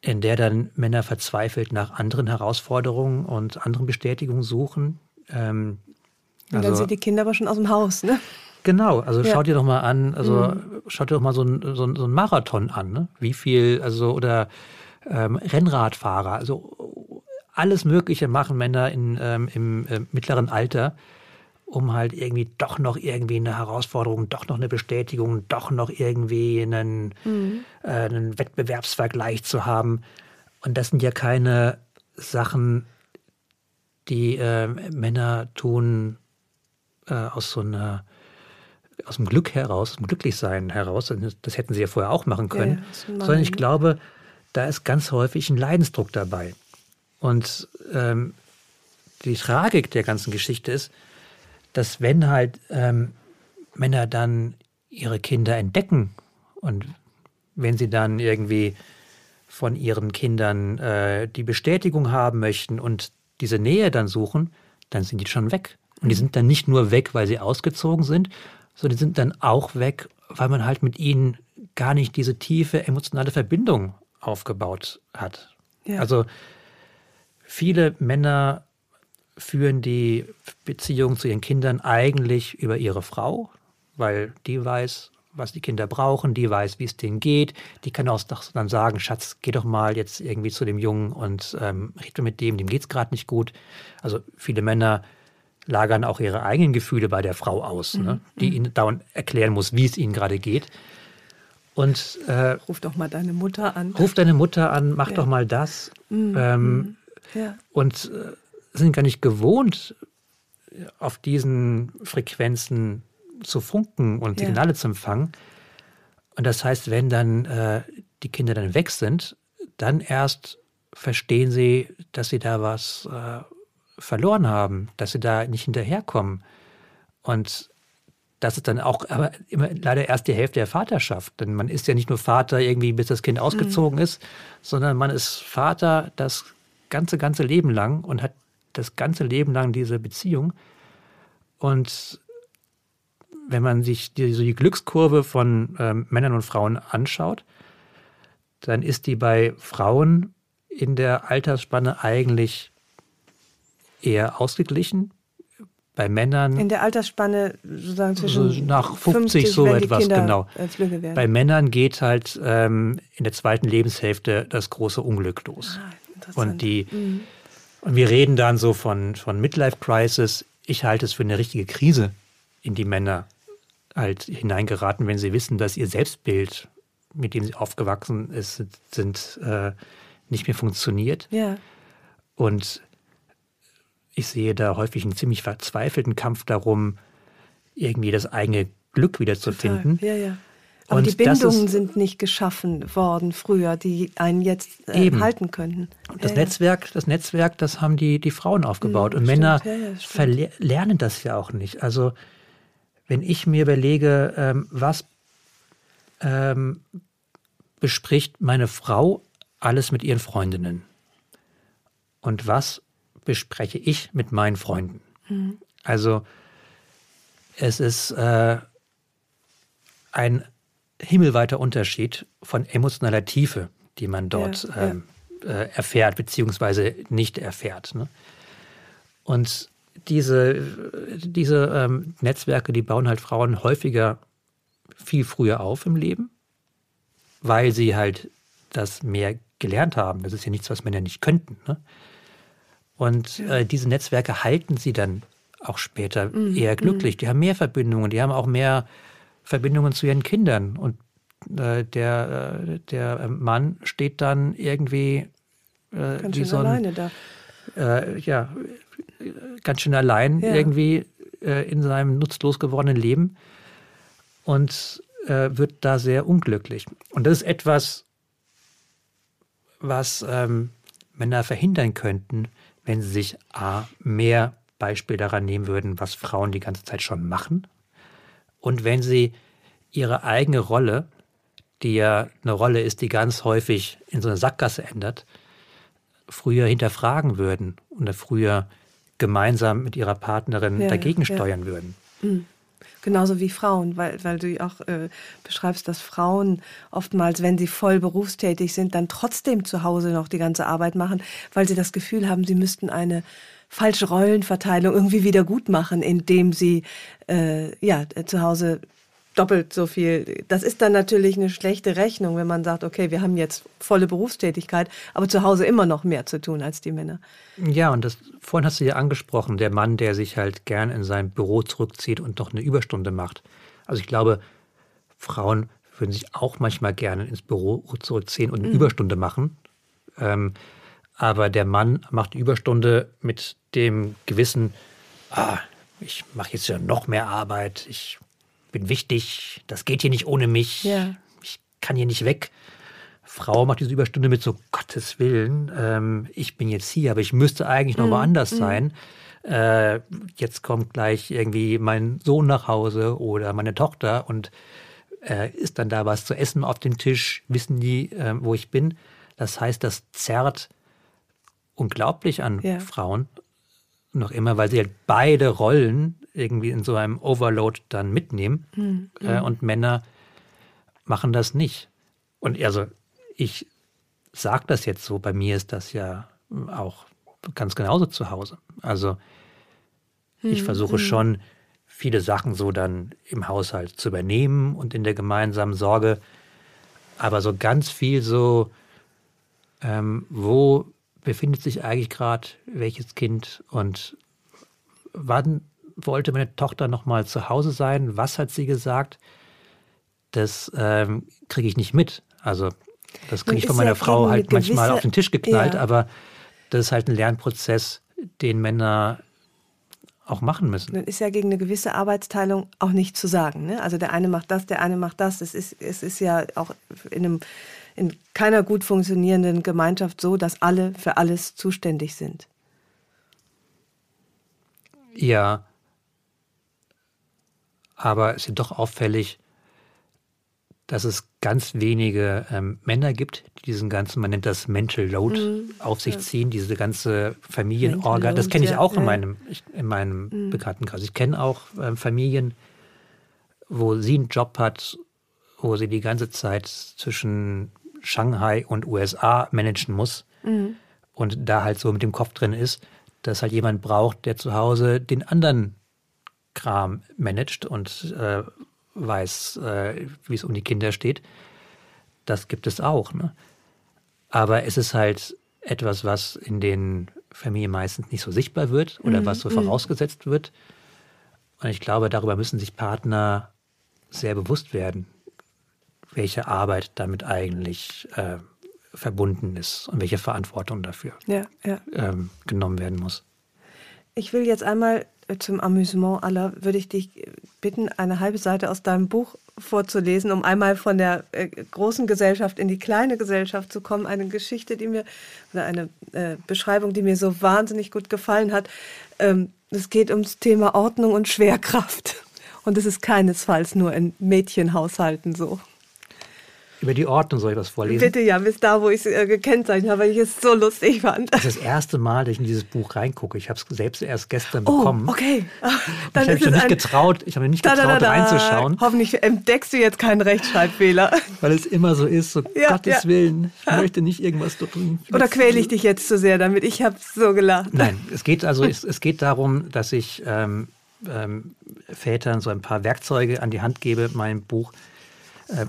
in der dann Männer verzweifelt nach anderen Herausforderungen und anderen Bestätigungen suchen. Ähm, und also, dann sind die Kinder aber schon aus dem Haus, ne? Genau, also ja. schaut dir doch mal an, also mhm. schaut dir doch mal so ein, so so ein Marathon an, ne? wie viel, also oder ähm, Rennradfahrer, also alles Mögliche machen Männer in, ähm, im äh, mittleren Alter, um halt irgendwie doch noch irgendwie eine Herausforderung, doch noch eine Bestätigung, doch noch irgendwie einen, mhm. äh, einen Wettbewerbsvergleich zu haben. Und das sind ja keine Sachen, die äh, Männer tun äh, aus so einer aus dem Glück heraus, aus dem Glücklichsein heraus, das hätten sie ja vorher auch machen können, ja, sondern ich glaube, da ist ganz häufig ein Leidensdruck dabei. Und ähm, die Tragik der ganzen Geschichte ist, dass wenn halt ähm, Männer dann ihre Kinder entdecken und wenn sie dann irgendwie von ihren Kindern äh, die Bestätigung haben möchten und diese Nähe dann suchen, dann sind die schon weg. Und die mhm. sind dann nicht nur weg, weil sie ausgezogen sind, so die sind dann auch weg, weil man halt mit ihnen gar nicht diese tiefe emotionale Verbindung aufgebaut hat. Ja. Also viele Männer führen die Beziehung zu ihren Kindern eigentlich über ihre Frau, weil die weiß, was die Kinder brauchen, die weiß, wie es denen geht. Die kann auch dann sagen, Schatz, geh doch mal jetzt irgendwie zu dem Jungen und ähm, red mit dem, dem geht es gerade nicht gut. Also viele Männer lagern auch ihre eigenen Gefühle bei der Frau aus, ne? mhm. ne? die ihnen dauernd erklären muss, wie es ihnen gerade geht. Und äh, ruf doch mal deine Mutter an. Ruf deine Mutter an, mach ja. doch mal das. Mhm. Ähm, mhm. ja. Und äh, sind gar nicht gewohnt, auf diesen Frequenzen zu funken und Signale ja. zu empfangen. Und das heißt, wenn dann äh, die Kinder dann weg sind, dann erst verstehen sie, dass sie da was äh, verloren haben, dass sie da nicht hinterherkommen. Und das ist dann auch aber immer leider erst die Hälfte der Vaterschaft. Denn man ist ja nicht nur Vater irgendwie, bis das Kind ausgezogen mhm. ist, sondern man ist Vater das ganze, ganze Leben lang und hat das ganze Leben lang diese Beziehung. Und wenn man sich die, so die Glückskurve von ähm, Männern und Frauen anschaut, dann ist die bei Frauen in der Altersspanne eigentlich eher ausgeglichen. Bei Männern. In der Altersspanne sozusagen zwischen. Nach 50, 50 so etwas, genau. Äh, Bei Männern geht halt ähm, in der zweiten Lebenshälfte das große Unglück los. Ah, und die. Mhm. Und wir reden dann so von, von Midlife Crisis. Ich halte es für eine richtige Krise, in die Männer halt hineingeraten, wenn sie wissen, dass ihr Selbstbild, mit dem sie aufgewachsen ist, sind, äh, nicht mehr funktioniert. Ja. Und ich sehe da häufig einen ziemlich verzweifelten Kampf darum, irgendwie das eigene Glück wiederzufinden. Ja, ja. Aber und die Bindungen ist, sind nicht geschaffen worden früher, die einen jetzt äh, halten könnten. Das ja, Netzwerk, das Netzwerk, das haben die, die Frauen aufgebaut. Mhm, und stimmt, Männer ja, lernen das ja auch nicht. Also wenn ich mir überlege, ähm, was ähm, bespricht meine Frau alles mit ihren Freundinnen und was bespreche ich mit meinen Freunden. Mhm. Also es ist äh, ein himmelweiter Unterschied von emotionaler Tiefe, die man dort ja, ähm, ja. Äh, erfährt beziehungsweise nicht erfährt. Ne? Und diese, diese ähm, Netzwerke, die bauen halt Frauen häufiger viel früher auf im Leben, weil sie halt das mehr gelernt haben. Das ist ja nichts, was Männer nicht könnten. Ne? Und äh, diese Netzwerke halten sie dann auch später mhm. eher glücklich. Mhm. Die haben mehr Verbindungen, die haben auch mehr Verbindungen zu ihren Kindern. Und äh, der, äh, der Mann steht dann irgendwie äh, ganz wie so ein, alleine da. Äh, ja, ganz schön allein ja. irgendwie äh, in seinem nutzlos gewordenen Leben und wird da sehr unglücklich. Und das ist etwas, was ähm, Männer verhindern könnten, wenn sie sich A, mehr Beispiel daran nehmen würden, was Frauen die ganze Zeit schon machen. Und wenn sie ihre eigene Rolle, die ja eine Rolle ist, die ganz häufig in so eine Sackgasse ändert, früher hinterfragen würden oder früher gemeinsam mit ihrer Partnerin ja, dagegen ja. steuern würden. Mhm. Genauso wie Frauen, weil, weil du auch äh, beschreibst, dass Frauen oftmals, wenn sie voll berufstätig sind, dann trotzdem zu Hause noch die ganze Arbeit machen, weil sie das Gefühl haben, sie müssten eine falsche Rollenverteilung irgendwie wieder gut machen, indem sie äh, ja, zu Hause doppelt so viel. Das ist dann natürlich eine schlechte Rechnung, wenn man sagt, okay, wir haben jetzt volle Berufstätigkeit, aber zu Hause immer noch mehr zu tun als die Männer. Ja, und das vorhin hast du ja angesprochen, der Mann, der sich halt gern in sein Büro zurückzieht und noch eine Überstunde macht. Also ich glaube, Frauen würden sich auch manchmal gerne ins Büro zurückziehen und eine mhm. Überstunde machen. Ähm, aber der Mann macht die Überstunde mit dem Gewissen, ah, ich mache jetzt ja noch mehr Arbeit, ich bin wichtig, das geht hier nicht ohne mich, ja. ich kann hier nicht weg. Frau macht diese Überstunde mit so Gottes Willen, ähm, ich bin jetzt hier, aber ich müsste eigentlich noch mhm. woanders mhm. sein. Äh, jetzt kommt gleich irgendwie mein Sohn nach Hause oder meine Tochter und äh, ist dann da was zu essen auf dem Tisch, wissen die, äh, wo ich bin. Das heißt, das zerrt unglaublich an ja. Frauen. Noch immer, weil sie halt beide Rollen irgendwie in so einem Overload dann mitnehmen. Mhm. Äh, und Männer machen das nicht. Und also ich sage das jetzt so, bei mir ist das ja auch ganz genauso zu Hause. Also ich mhm. versuche mhm. schon viele Sachen so dann im Haushalt zu übernehmen und in der gemeinsamen Sorge. Aber so ganz viel so, ähm, wo befindet sich eigentlich gerade welches Kind und wann wollte meine Tochter noch mal zu Hause sein. Was hat sie gesagt? Das ähm, kriege ich nicht mit. Also das kriege ich von meiner ja Frau halt gewisse, manchmal auf den Tisch geknallt, ja. aber das ist halt ein Lernprozess, den Männer auch machen müssen. Dann ist ja gegen eine gewisse Arbeitsteilung auch nicht zu sagen. Ne? Also der eine macht das, der eine macht das. Es ist, es ist ja auch in, einem, in keiner gut funktionierenden Gemeinschaft so, dass alle für alles zuständig sind. Ja, aber es ist doch auffällig, dass es ganz wenige ähm, Männer gibt, die diesen ganzen, man nennt das Mental Load, mhm, auf sich ja. ziehen, diese ganze Familienorga. Das kenne ich ja, auch in meinem, in meinem mhm. Bekanntenkreis. Ich kenne auch ähm, Familien, wo sie einen Job hat, wo sie die ganze Zeit zwischen Shanghai und USA managen muss mhm. und da halt so mit dem Kopf drin ist, dass halt jemand braucht, der zu Hause den anderen Kram managt und äh, weiß, äh, wie es um die Kinder steht. Das gibt es auch. Ne? Aber es ist halt etwas, was in den Familien meistens nicht so sichtbar wird oder mhm. was so mhm. vorausgesetzt wird. Und ich glaube, darüber müssen sich Partner sehr bewusst werden, welche Arbeit damit eigentlich äh, verbunden ist und welche Verantwortung dafür ja, ja. Ähm, genommen werden muss. Ich will jetzt einmal zum Amüsement aller würde ich dich bitten, eine halbe Seite aus deinem Buch vorzulesen, um einmal von der äh, großen Gesellschaft in die kleine Gesellschaft zu kommen. Eine Geschichte, die mir, oder eine äh, Beschreibung, die mir so wahnsinnig gut gefallen hat. Ähm, es geht ums Thema Ordnung und Schwerkraft. Und es ist keinesfalls nur in Mädchenhaushalten so. Über die Ordnung soll ich was vorlesen? Bitte ja, bis da, wo ich es äh, gekennzeichnet habe, weil ich es so lustig fand. Das ist das erste Mal, dass ich in dieses Buch reingucke. Ich habe es selbst erst gestern oh, bekommen. okay. Dann ich habe mich nicht getraut, ich habe mich nicht da, getraut, da, da, reinzuschauen. Hoffentlich entdeckst du jetzt keinen Rechtschreibfehler. Weil es immer so ist, so ja, Gottes ja. Willen, ich möchte nicht irgendwas tun. Oder quäle ich dich jetzt zu sehr damit? Ich habe so gelacht. Nein, es geht also, es, es geht darum, dass ich ähm, ähm, Vätern so ein paar Werkzeuge an die Hand gebe in meinem Buch,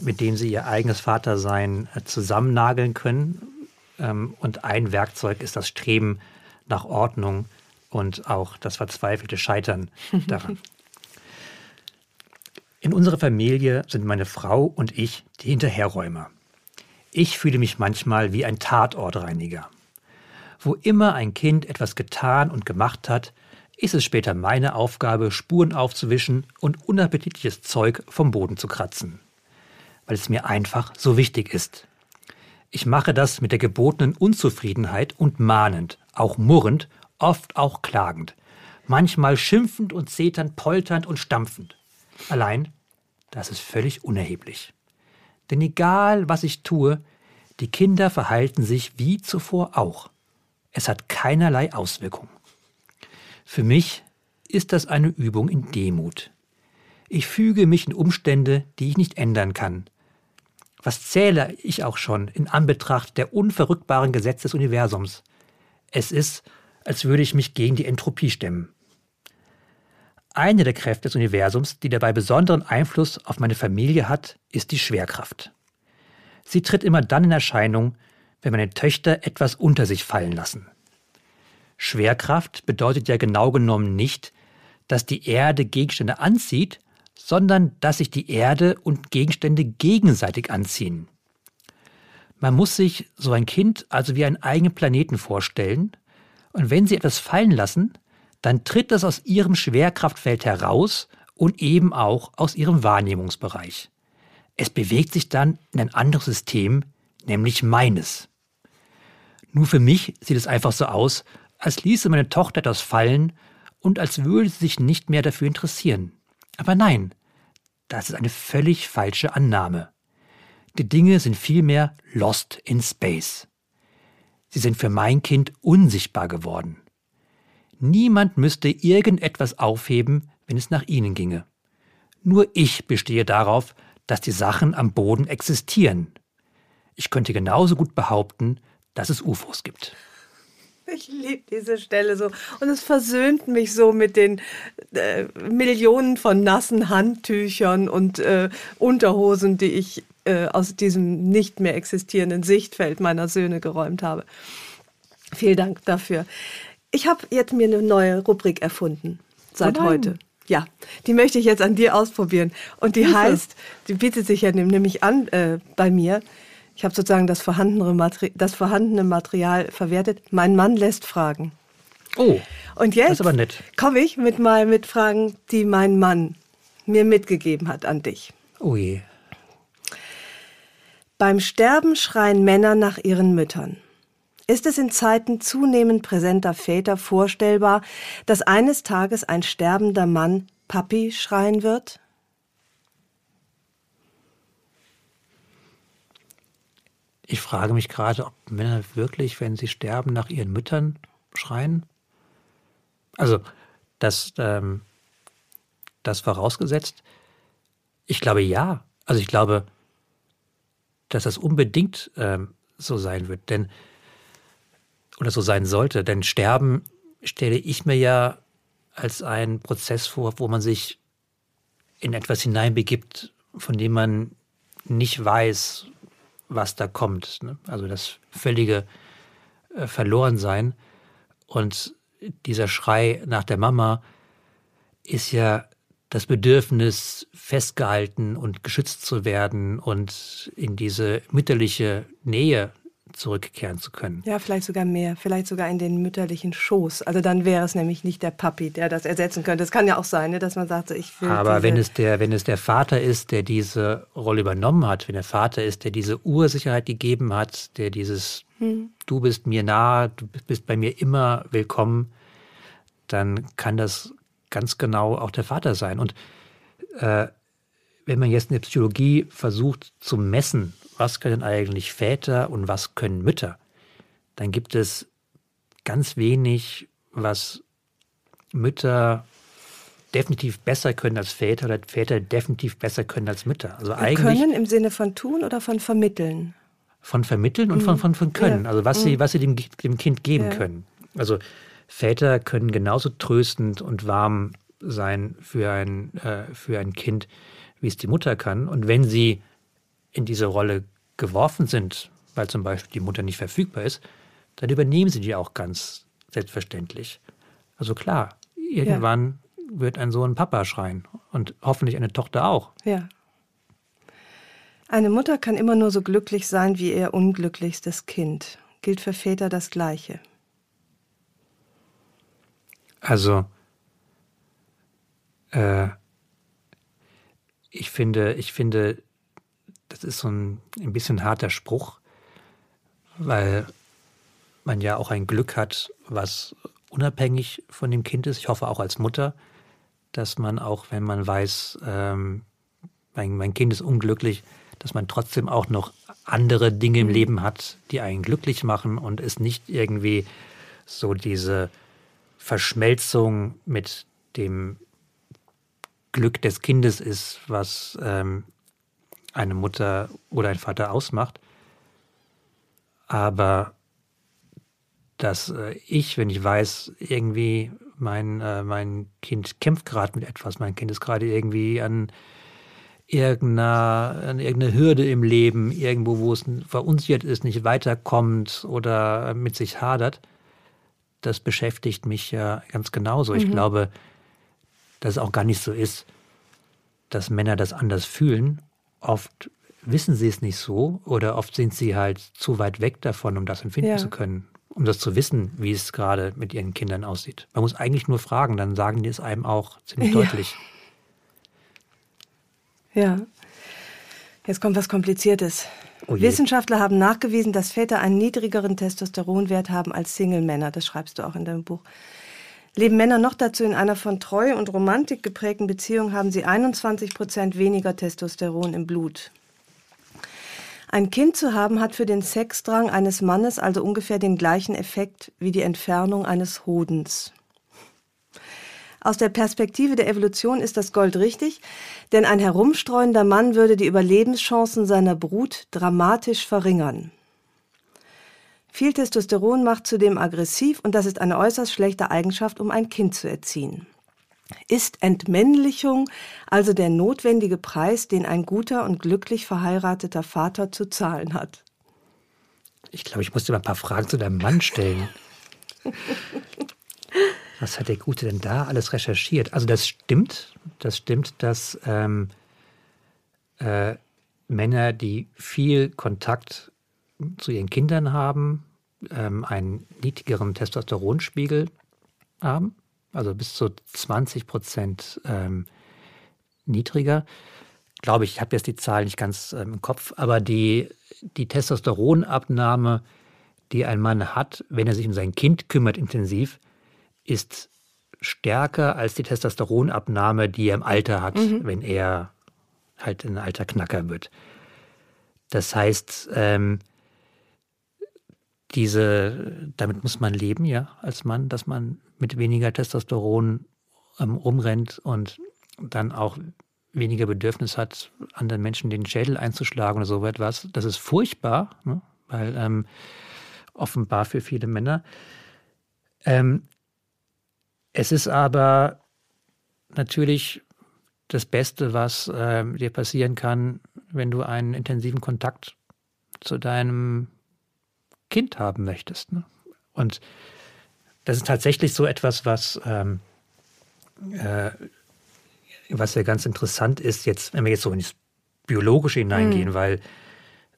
mit dem sie ihr eigenes Vatersein äh, zusammennageln können. Ähm, und ein Werkzeug ist das Streben nach Ordnung und auch das verzweifelte Scheitern daran. In unserer Familie sind meine Frau und ich die Hinterherräumer. Ich fühle mich manchmal wie ein Tatortreiniger. Wo immer ein Kind etwas getan und gemacht hat, ist es später meine Aufgabe, Spuren aufzuwischen und unappetitliches Zeug vom Boden zu kratzen. Weil es mir einfach so wichtig ist. Ich mache das mit der gebotenen Unzufriedenheit und mahnend, auch murrend, oft auch klagend, manchmal schimpfend und zeternd, polternd und stampfend. Allein, das ist völlig unerheblich. Denn egal, was ich tue, die Kinder verhalten sich wie zuvor auch. Es hat keinerlei Auswirkung. Für mich ist das eine Übung in Demut. Ich füge mich in Umstände, die ich nicht ändern kann. Was zähle ich auch schon in Anbetracht der unverrückbaren Gesetze des Universums? Es ist, als würde ich mich gegen die Entropie stemmen. Eine der Kräfte des Universums, die dabei besonderen Einfluss auf meine Familie hat, ist die Schwerkraft. Sie tritt immer dann in Erscheinung, wenn meine Töchter etwas unter sich fallen lassen. Schwerkraft bedeutet ja genau genommen nicht, dass die Erde Gegenstände anzieht, sondern dass sich die Erde und Gegenstände gegenseitig anziehen. Man muss sich so ein Kind also wie einen eigenen Planeten vorstellen, und wenn sie etwas fallen lassen, dann tritt das aus ihrem Schwerkraftfeld heraus und eben auch aus ihrem Wahrnehmungsbereich. Es bewegt sich dann in ein anderes System, nämlich meines. Nur für mich sieht es einfach so aus, als ließe meine Tochter das fallen und als würde sie sich nicht mehr dafür interessieren. Aber nein, das ist eine völlig falsche Annahme. Die Dinge sind vielmehr lost in space. Sie sind für mein Kind unsichtbar geworden. Niemand müsste irgendetwas aufheben, wenn es nach ihnen ginge. Nur ich bestehe darauf, dass die Sachen am Boden existieren. Ich könnte genauso gut behaupten, dass es UFOs gibt. Ich liebe diese Stelle so. Und es versöhnt mich so mit den äh, Millionen von nassen Handtüchern und äh, Unterhosen, die ich äh, aus diesem nicht mehr existierenden Sichtfeld meiner Söhne geräumt habe. Vielen Dank dafür. Ich habe jetzt mir eine neue Rubrik erfunden seit oh heute. Ja, die möchte ich jetzt an dir ausprobieren. Und die heißt, die bietet sich ja nämlich an äh, bei mir. Ich habe sozusagen das vorhandene, Materi das vorhandene Material verwertet. Mein Mann lässt Fragen. Oh, und jetzt komme ich mit mal mit Fragen, die mein Mann mir mitgegeben hat an dich. Oh je. Beim Sterben schreien Männer nach ihren Müttern. Ist es in Zeiten zunehmend präsenter Väter vorstellbar, dass eines Tages ein sterbender Mann Papi schreien wird? Ich frage mich gerade, ob Männer wirklich, wenn sie sterben, nach ihren Müttern schreien. Also, das, ähm, das vorausgesetzt. Ich glaube ja. Also ich glaube, dass das unbedingt ähm, so sein wird, denn oder so sein sollte. Denn Sterben stelle ich mir ja als einen Prozess vor, wo man sich in etwas hineinbegibt, von dem man nicht weiß, was da kommt. Ne? Also das völlige äh, Verlorensein. Und dieser Schrei nach der Mama ist ja das Bedürfnis, festgehalten und geschützt zu werden und in diese mütterliche Nähe zurückkehren zu können. Ja, vielleicht sogar mehr, vielleicht sogar in den mütterlichen Schoß. Also dann wäre es nämlich nicht der Papi, der das ersetzen könnte. Es kann ja auch sein, ne, dass man sagt, ich will. Aber wenn es, der, wenn es der Vater ist, der diese Rolle übernommen hat, wenn der Vater ist, der diese Ursicherheit gegeben hat, der dieses hm. Du bist mir nah, du bist bei mir immer willkommen, dann kann das ganz genau auch der Vater sein. Und äh, wenn man jetzt in der Psychologie versucht zu messen, was können eigentlich Väter und was können Mütter, dann gibt es ganz wenig, was Mütter definitiv besser können als Väter oder Väter definitiv besser können als Mütter. Also eigentlich können im Sinne von tun oder von vermitteln? Von vermitteln und mhm. von, von, von können. Ja. Also was, mhm. sie, was sie dem, dem Kind geben ja. können. Also Väter können genauso tröstend und warm sein für ein, äh, für ein Kind, wie es die Mutter kann. Und wenn sie in diese Rolle geworfen sind, weil zum Beispiel die Mutter nicht verfügbar ist, dann übernehmen sie die auch ganz selbstverständlich. Also klar, irgendwann ja. wird ein Sohn Papa schreien und hoffentlich eine Tochter auch. Ja. Eine Mutter kann immer nur so glücklich sein wie ihr unglücklichstes Kind. Gilt für Väter das Gleiche. Also, äh, ich finde, ich finde, das ist so ein, ein bisschen harter Spruch, weil man ja auch ein Glück hat, was unabhängig von dem Kind ist. Ich hoffe auch als Mutter, dass man auch, wenn man weiß, ähm, mein, mein Kind ist unglücklich, dass man trotzdem auch noch andere Dinge im Leben hat, die einen glücklich machen und es nicht irgendwie so diese Verschmelzung mit dem Glück des Kindes ist, was ähm, eine Mutter oder ein Vater ausmacht. Aber dass äh, ich, wenn ich weiß, irgendwie mein, äh, mein Kind kämpft gerade mit etwas, mein Kind ist gerade irgendwie an irgendeiner, an irgendeiner Hürde im Leben, irgendwo, wo es verunsichert ist, nicht weiterkommt oder mit sich hadert, das beschäftigt mich ja ganz genauso. Mhm. Ich glaube, dass es auch gar nicht so ist, dass Männer das anders fühlen. Oft wissen sie es nicht so oder oft sind sie halt zu weit weg davon, um das empfinden ja. zu können um das zu wissen, wie es gerade mit ihren Kindern aussieht. Man muss eigentlich nur fragen, dann sagen die es einem auch ziemlich ja. deutlich. Ja. Jetzt kommt was Kompliziertes. Oh Wissenschaftler haben nachgewiesen, dass Väter einen niedrigeren Testosteronwert haben als Single-Männer. Das schreibst du auch in deinem Buch. Leben Männer noch dazu in einer von Treue und Romantik geprägten Beziehung, haben sie 21 Prozent weniger Testosteron im Blut. Ein Kind zu haben hat für den Sexdrang eines Mannes also ungefähr den gleichen Effekt wie die Entfernung eines Hodens. Aus der Perspektive der Evolution ist das Gold richtig, denn ein herumstreuender Mann würde die Überlebenschancen seiner Brut dramatisch verringern. Viel Testosteron macht zudem aggressiv und das ist eine äußerst schlechte Eigenschaft, um ein Kind zu erziehen. Ist Entmännlichung also der notwendige Preis, den ein guter und glücklich verheirateter Vater zu zahlen hat? Ich glaube, ich muss dir mal ein paar Fragen zu deinem Mann stellen. Was hat der Gute denn da alles recherchiert? Also das stimmt, das stimmt, dass ähm, äh, Männer, die viel Kontakt zu ihren Kindern haben, ähm, einen niedrigeren Testosteronspiegel haben also bis zu 20 Prozent ähm, niedriger. Glaube ich, ich habe jetzt die Zahl nicht ganz ähm, im Kopf, aber die, die Testosteronabnahme, die ein Mann hat, wenn er sich um sein Kind kümmert intensiv, ist stärker als die Testosteronabnahme, die er im Alter hat, mhm. wenn er halt ein alter Knacker wird. Das heißt, ähm, diese, damit muss man leben, ja, als Mann, dass man mit weniger Testosteron ähm, rumrennt und dann auch weniger Bedürfnis hat, anderen Menschen den Schädel einzuschlagen oder so etwas. Das ist furchtbar, ne? weil ähm, offenbar für viele Männer. Ähm, es ist aber natürlich das Beste, was äh, dir passieren kann, wenn du einen intensiven Kontakt zu deinem Kind haben möchtest. Ne? Und das ist tatsächlich so etwas, was, ähm, äh, was ja ganz interessant ist, jetzt, wenn wir jetzt so ins Biologische hineingehen, mhm. weil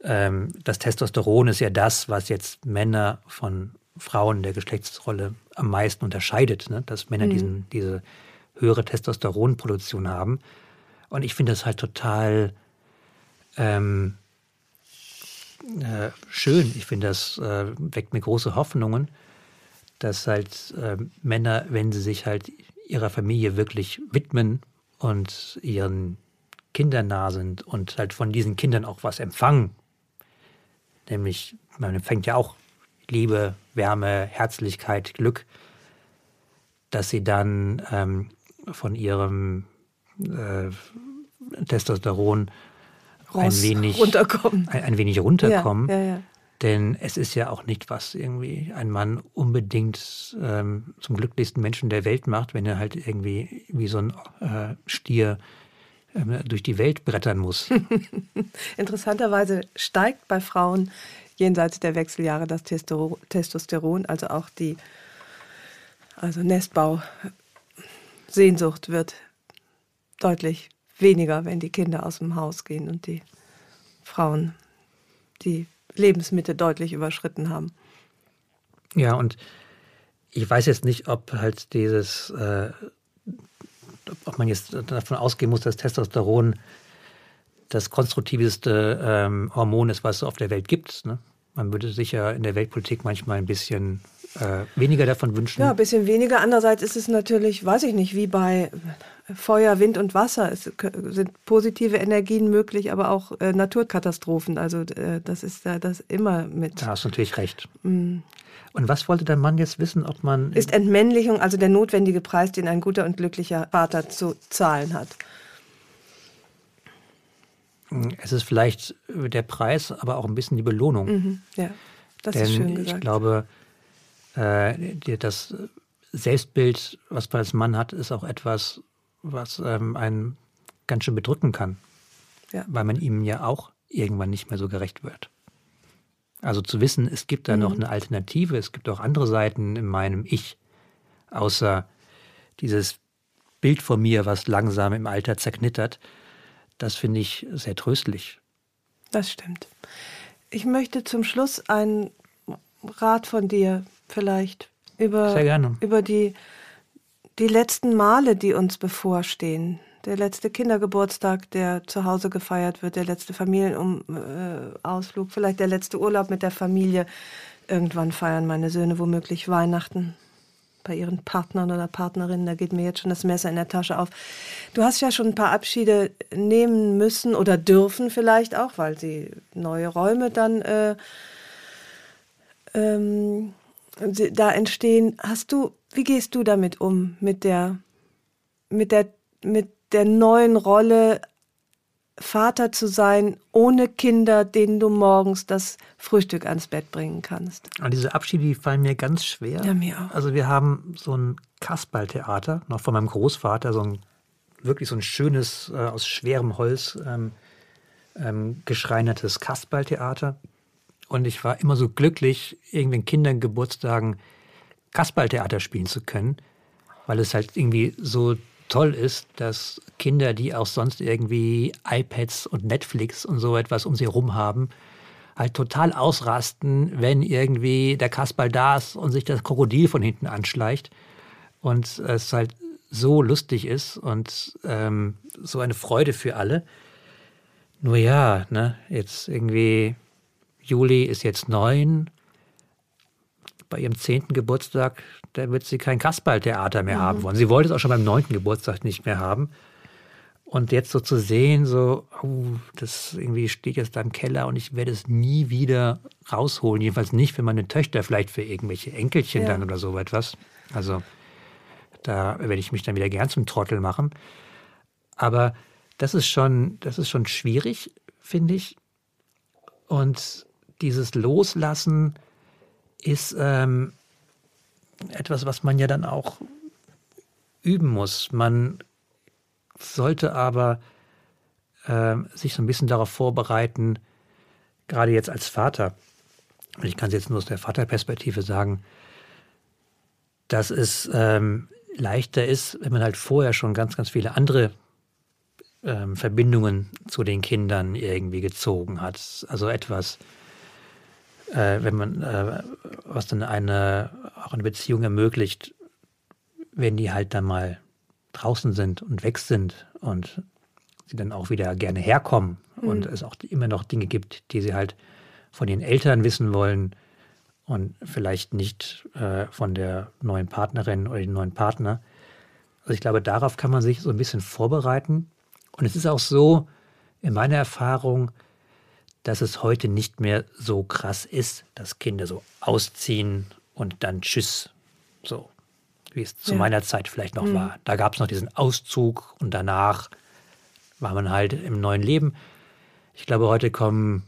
ähm, das Testosteron ist ja das, was jetzt Männer von Frauen der Geschlechtsrolle am meisten unterscheidet, ne? dass Männer mhm. diesen, diese höhere Testosteronproduktion haben. Und ich finde das halt total ähm, äh, schön. Ich finde, das äh, weckt mir große Hoffnungen, dass halt äh, Männer, wenn sie sich halt ihrer Familie wirklich widmen und ihren Kindern nah sind und halt von diesen Kindern auch was empfangen, nämlich man empfängt ja auch Liebe, Wärme, Herzlichkeit, Glück, dass sie dann ähm, von ihrem äh, Ein wenig runterkommen. Ein, ein wenig runterkommen. Ja, ja, ja. Denn es ist ja auch nicht, was irgendwie ein Mann unbedingt ähm, zum glücklichsten Menschen der Welt macht, wenn er halt irgendwie wie so ein äh, Stier ähm, durch die Welt brettern muss. Interessanterweise steigt bei Frauen jenseits der Wechseljahre das Testosteron, also auch die also Nestbau, Sehnsucht wird deutlich weniger, wenn die Kinder aus dem Haus gehen und die Frauen die Lebensmitte deutlich überschritten haben. Ja, und ich weiß jetzt nicht, ob halt dieses, äh, ob man jetzt davon ausgehen muss, dass Testosteron das konstruktivste ähm, Hormon ist, was es auf der Welt gibt. Ne? Man würde sich ja in der Weltpolitik manchmal ein bisschen äh, weniger davon wünschen. Ja, ein bisschen weniger. Andererseits ist es natürlich, weiß ich nicht, wie bei Feuer, Wind und Wasser. Es sind positive Energien möglich, aber auch äh, Naturkatastrophen. Also äh, das ist da das immer mit. Da hast du natürlich recht. Mm. Und was wollte der Mann jetzt wissen, ob man. Ist Entmännlichung also der notwendige Preis, den ein guter und glücklicher Vater zu zahlen hat? Es ist vielleicht der Preis, aber auch ein bisschen die Belohnung. Mhm, ja, das Denn ist schön gesagt. Ich glaube, äh, das Selbstbild, was man als Mann hat, ist auch etwas, was ähm, einen ganz schön bedrücken kann. Ja. Weil man ihm ja auch irgendwann nicht mehr so gerecht wird. Also zu wissen, es gibt da mhm. noch eine Alternative, es gibt auch andere Seiten in meinem Ich, außer dieses Bild von mir, was langsam im Alter zerknittert, das finde ich sehr tröstlich. Das stimmt. Ich möchte zum Schluss einen Rat von dir vielleicht über, sehr gerne. über die, die letzten Male, die uns bevorstehen der letzte Kindergeburtstag, der zu Hause gefeiert wird, der letzte Familienausflug, äh, vielleicht der letzte Urlaub mit der Familie. Irgendwann feiern meine Söhne womöglich Weihnachten bei ihren Partnern oder Partnerinnen. Da geht mir jetzt schon das Messer in der Tasche auf. Du hast ja schon ein paar Abschiede nehmen müssen oder dürfen vielleicht auch, weil sie neue Räume dann äh, ähm, da entstehen. Hast du, wie gehst du damit um mit der mit der mit der neuen Rolle, Vater zu sein, ohne Kinder, denen du morgens das Frühstück ans Bett bringen kannst. Und diese Abschiede, die fallen mir ganz schwer. Ja, mir auch. Also wir haben so ein Kasperltheater, noch von meinem Großvater, so ein wirklich so ein schönes, äh, aus schwerem Holz ähm, ähm, geschreinertes Kasperltheater. Und ich war immer so glücklich, irgendwelchen Kindern Geburtstagen Kasperltheater spielen zu können, weil es halt irgendwie so toll ist, dass Kinder, die auch sonst irgendwie iPads und Netflix und so etwas um sie herum haben, halt total ausrasten, wenn irgendwie der Kasperl da ist und sich das Krokodil von hinten anschleicht. Und es halt so lustig ist und ähm, so eine Freude für alle. Nur ja, ne, jetzt irgendwie, Juli ist jetzt neun. Bei ihrem zehnten Geburtstag da wird sie kein Kasperltheater mehr mhm. haben wollen. Sie wollte es auch schon beim neunten Geburtstag nicht mehr haben. Und jetzt so zu sehen, so, oh, das irgendwie steht jetzt da im Keller und ich werde es nie wieder rausholen. Jedenfalls nicht für meine Töchter, vielleicht für irgendwelche Enkelchen ja. dann oder so etwas. Also da werde ich mich dann wieder gern zum Trottel machen. Aber das ist schon, das ist schon schwierig, finde ich. Und dieses Loslassen ist, ähm, etwas, was man ja dann auch üben muss. Man sollte aber äh, sich so ein bisschen darauf vorbereiten, gerade jetzt als Vater, und ich kann es jetzt nur aus der Vaterperspektive sagen, dass es ähm, leichter ist, wenn man halt vorher schon ganz, ganz viele andere ähm, Verbindungen zu den Kindern irgendwie gezogen hat. Also etwas, äh, wenn man, äh, was dann eine, auch eine Beziehung ermöglicht, wenn die halt dann mal draußen sind und weg sind und sie dann auch wieder gerne herkommen mhm. und es auch immer noch Dinge gibt, die sie halt von den Eltern wissen wollen und vielleicht nicht äh, von der neuen Partnerin oder dem neuen Partner. Also ich glaube, darauf kann man sich so ein bisschen vorbereiten. Und es ist auch so, in meiner Erfahrung, dass es heute nicht mehr so krass ist, dass Kinder so ausziehen und dann Tschüss, so wie es zu ja. meiner Zeit vielleicht noch mhm. war. Da gab es noch diesen Auszug und danach war man halt im neuen Leben. Ich glaube, heute kommen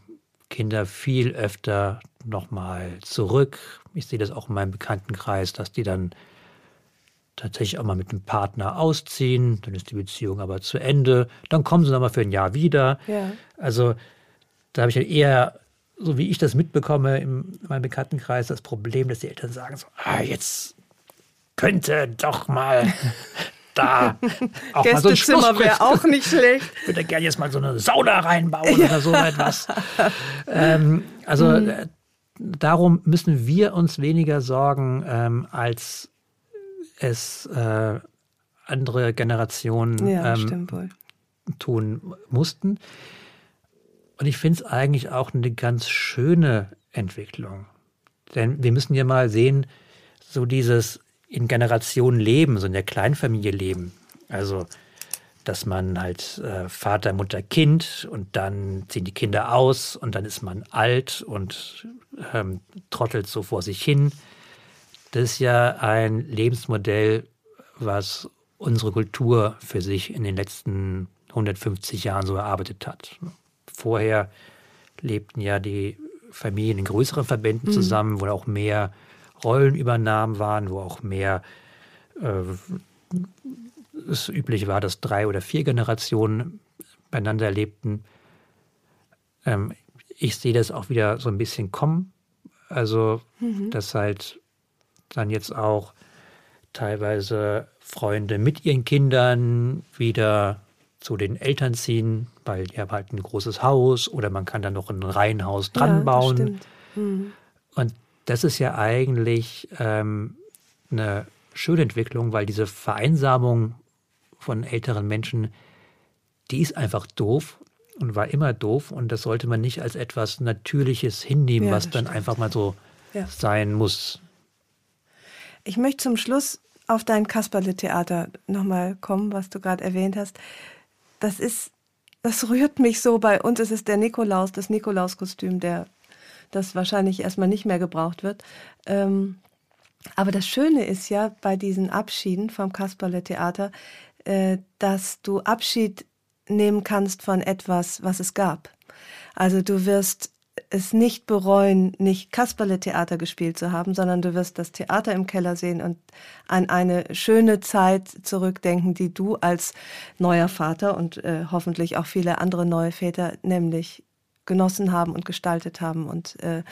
Kinder viel öfter nochmal zurück. Ich sehe das auch in meinem Bekanntenkreis, dass die dann tatsächlich auch mal mit dem Partner ausziehen, dann ist die Beziehung aber zu Ende, dann kommen sie nochmal für ein Jahr wieder. Ja. Also da habe ich ja eher, so wie ich das mitbekomme in meinem Bekanntenkreis, das Problem, dass die Eltern sagen so, ah, jetzt könnte doch mal da auch mal so ein Zimmer wäre auch nicht schlecht. Ich würde gerne jetzt mal so eine Sauna reinbauen ja. oder so etwas. ähm, also mhm. Äh, darum müssen wir uns weniger sorgen, ähm, als es äh, andere Generationen ja, ähm, tun mussten. Und ich finde es eigentlich auch eine ganz schöne Entwicklung. Denn wir müssen ja mal sehen, so dieses in Generationen leben, so in der Kleinfamilie leben. Also, dass man halt äh, Vater, Mutter, Kind und dann ziehen die Kinder aus und dann ist man alt und ähm, trottelt so vor sich hin. Das ist ja ein Lebensmodell, was unsere Kultur für sich in den letzten 150 Jahren so erarbeitet hat. Vorher lebten ja die Familien in größeren Verbänden mhm. zusammen, wo auch mehr Rollenübernahmen waren, wo auch mehr äh, es üblich war, dass drei oder vier Generationen beieinander lebten. Ähm, ich sehe das auch wieder so ein bisschen kommen. Also, mhm. dass halt dann jetzt auch teilweise Freunde mit ihren Kindern wieder zu den Eltern ziehen, weil die haben halt ein großes Haus oder man kann dann noch ein Reihenhaus dran ja, bauen. Mhm. Und das ist ja eigentlich ähm, eine schöne Entwicklung, weil diese Vereinsamung von älteren Menschen, die ist einfach doof und war immer doof und das sollte man nicht als etwas Natürliches hinnehmen, ja, was dann stimmt. einfach mal so ja. sein muss. Ich möchte zum Schluss auf dein Kasperle-Theater nochmal kommen, was du gerade erwähnt hast. Das ist, das rührt mich so. Bei uns ist es der Nikolaus, das Nikolauskostüm, der das wahrscheinlich erstmal nicht mehr gebraucht wird. Ähm, aber das Schöne ist ja bei diesen Abschieden vom Kasperle-Theater, äh, dass du Abschied nehmen kannst von etwas, was es gab. Also du wirst es nicht bereuen, nicht Kasperle-Theater gespielt zu haben, sondern du wirst das Theater im Keller sehen und an eine schöne Zeit zurückdenken, die du als neuer Vater und äh, hoffentlich auch viele andere neue Väter nämlich genossen haben und gestaltet haben. Und äh,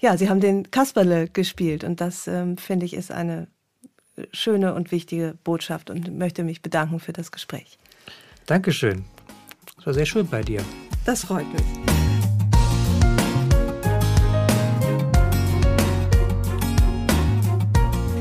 ja, sie haben den Kasperle gespielt und das ähm, finde ich ist eine schöne und wichtige Botschaft und möchte mich bedanken für das Gespräch. Dankeschön. Es war sehr schön bei dir. Das freut mich.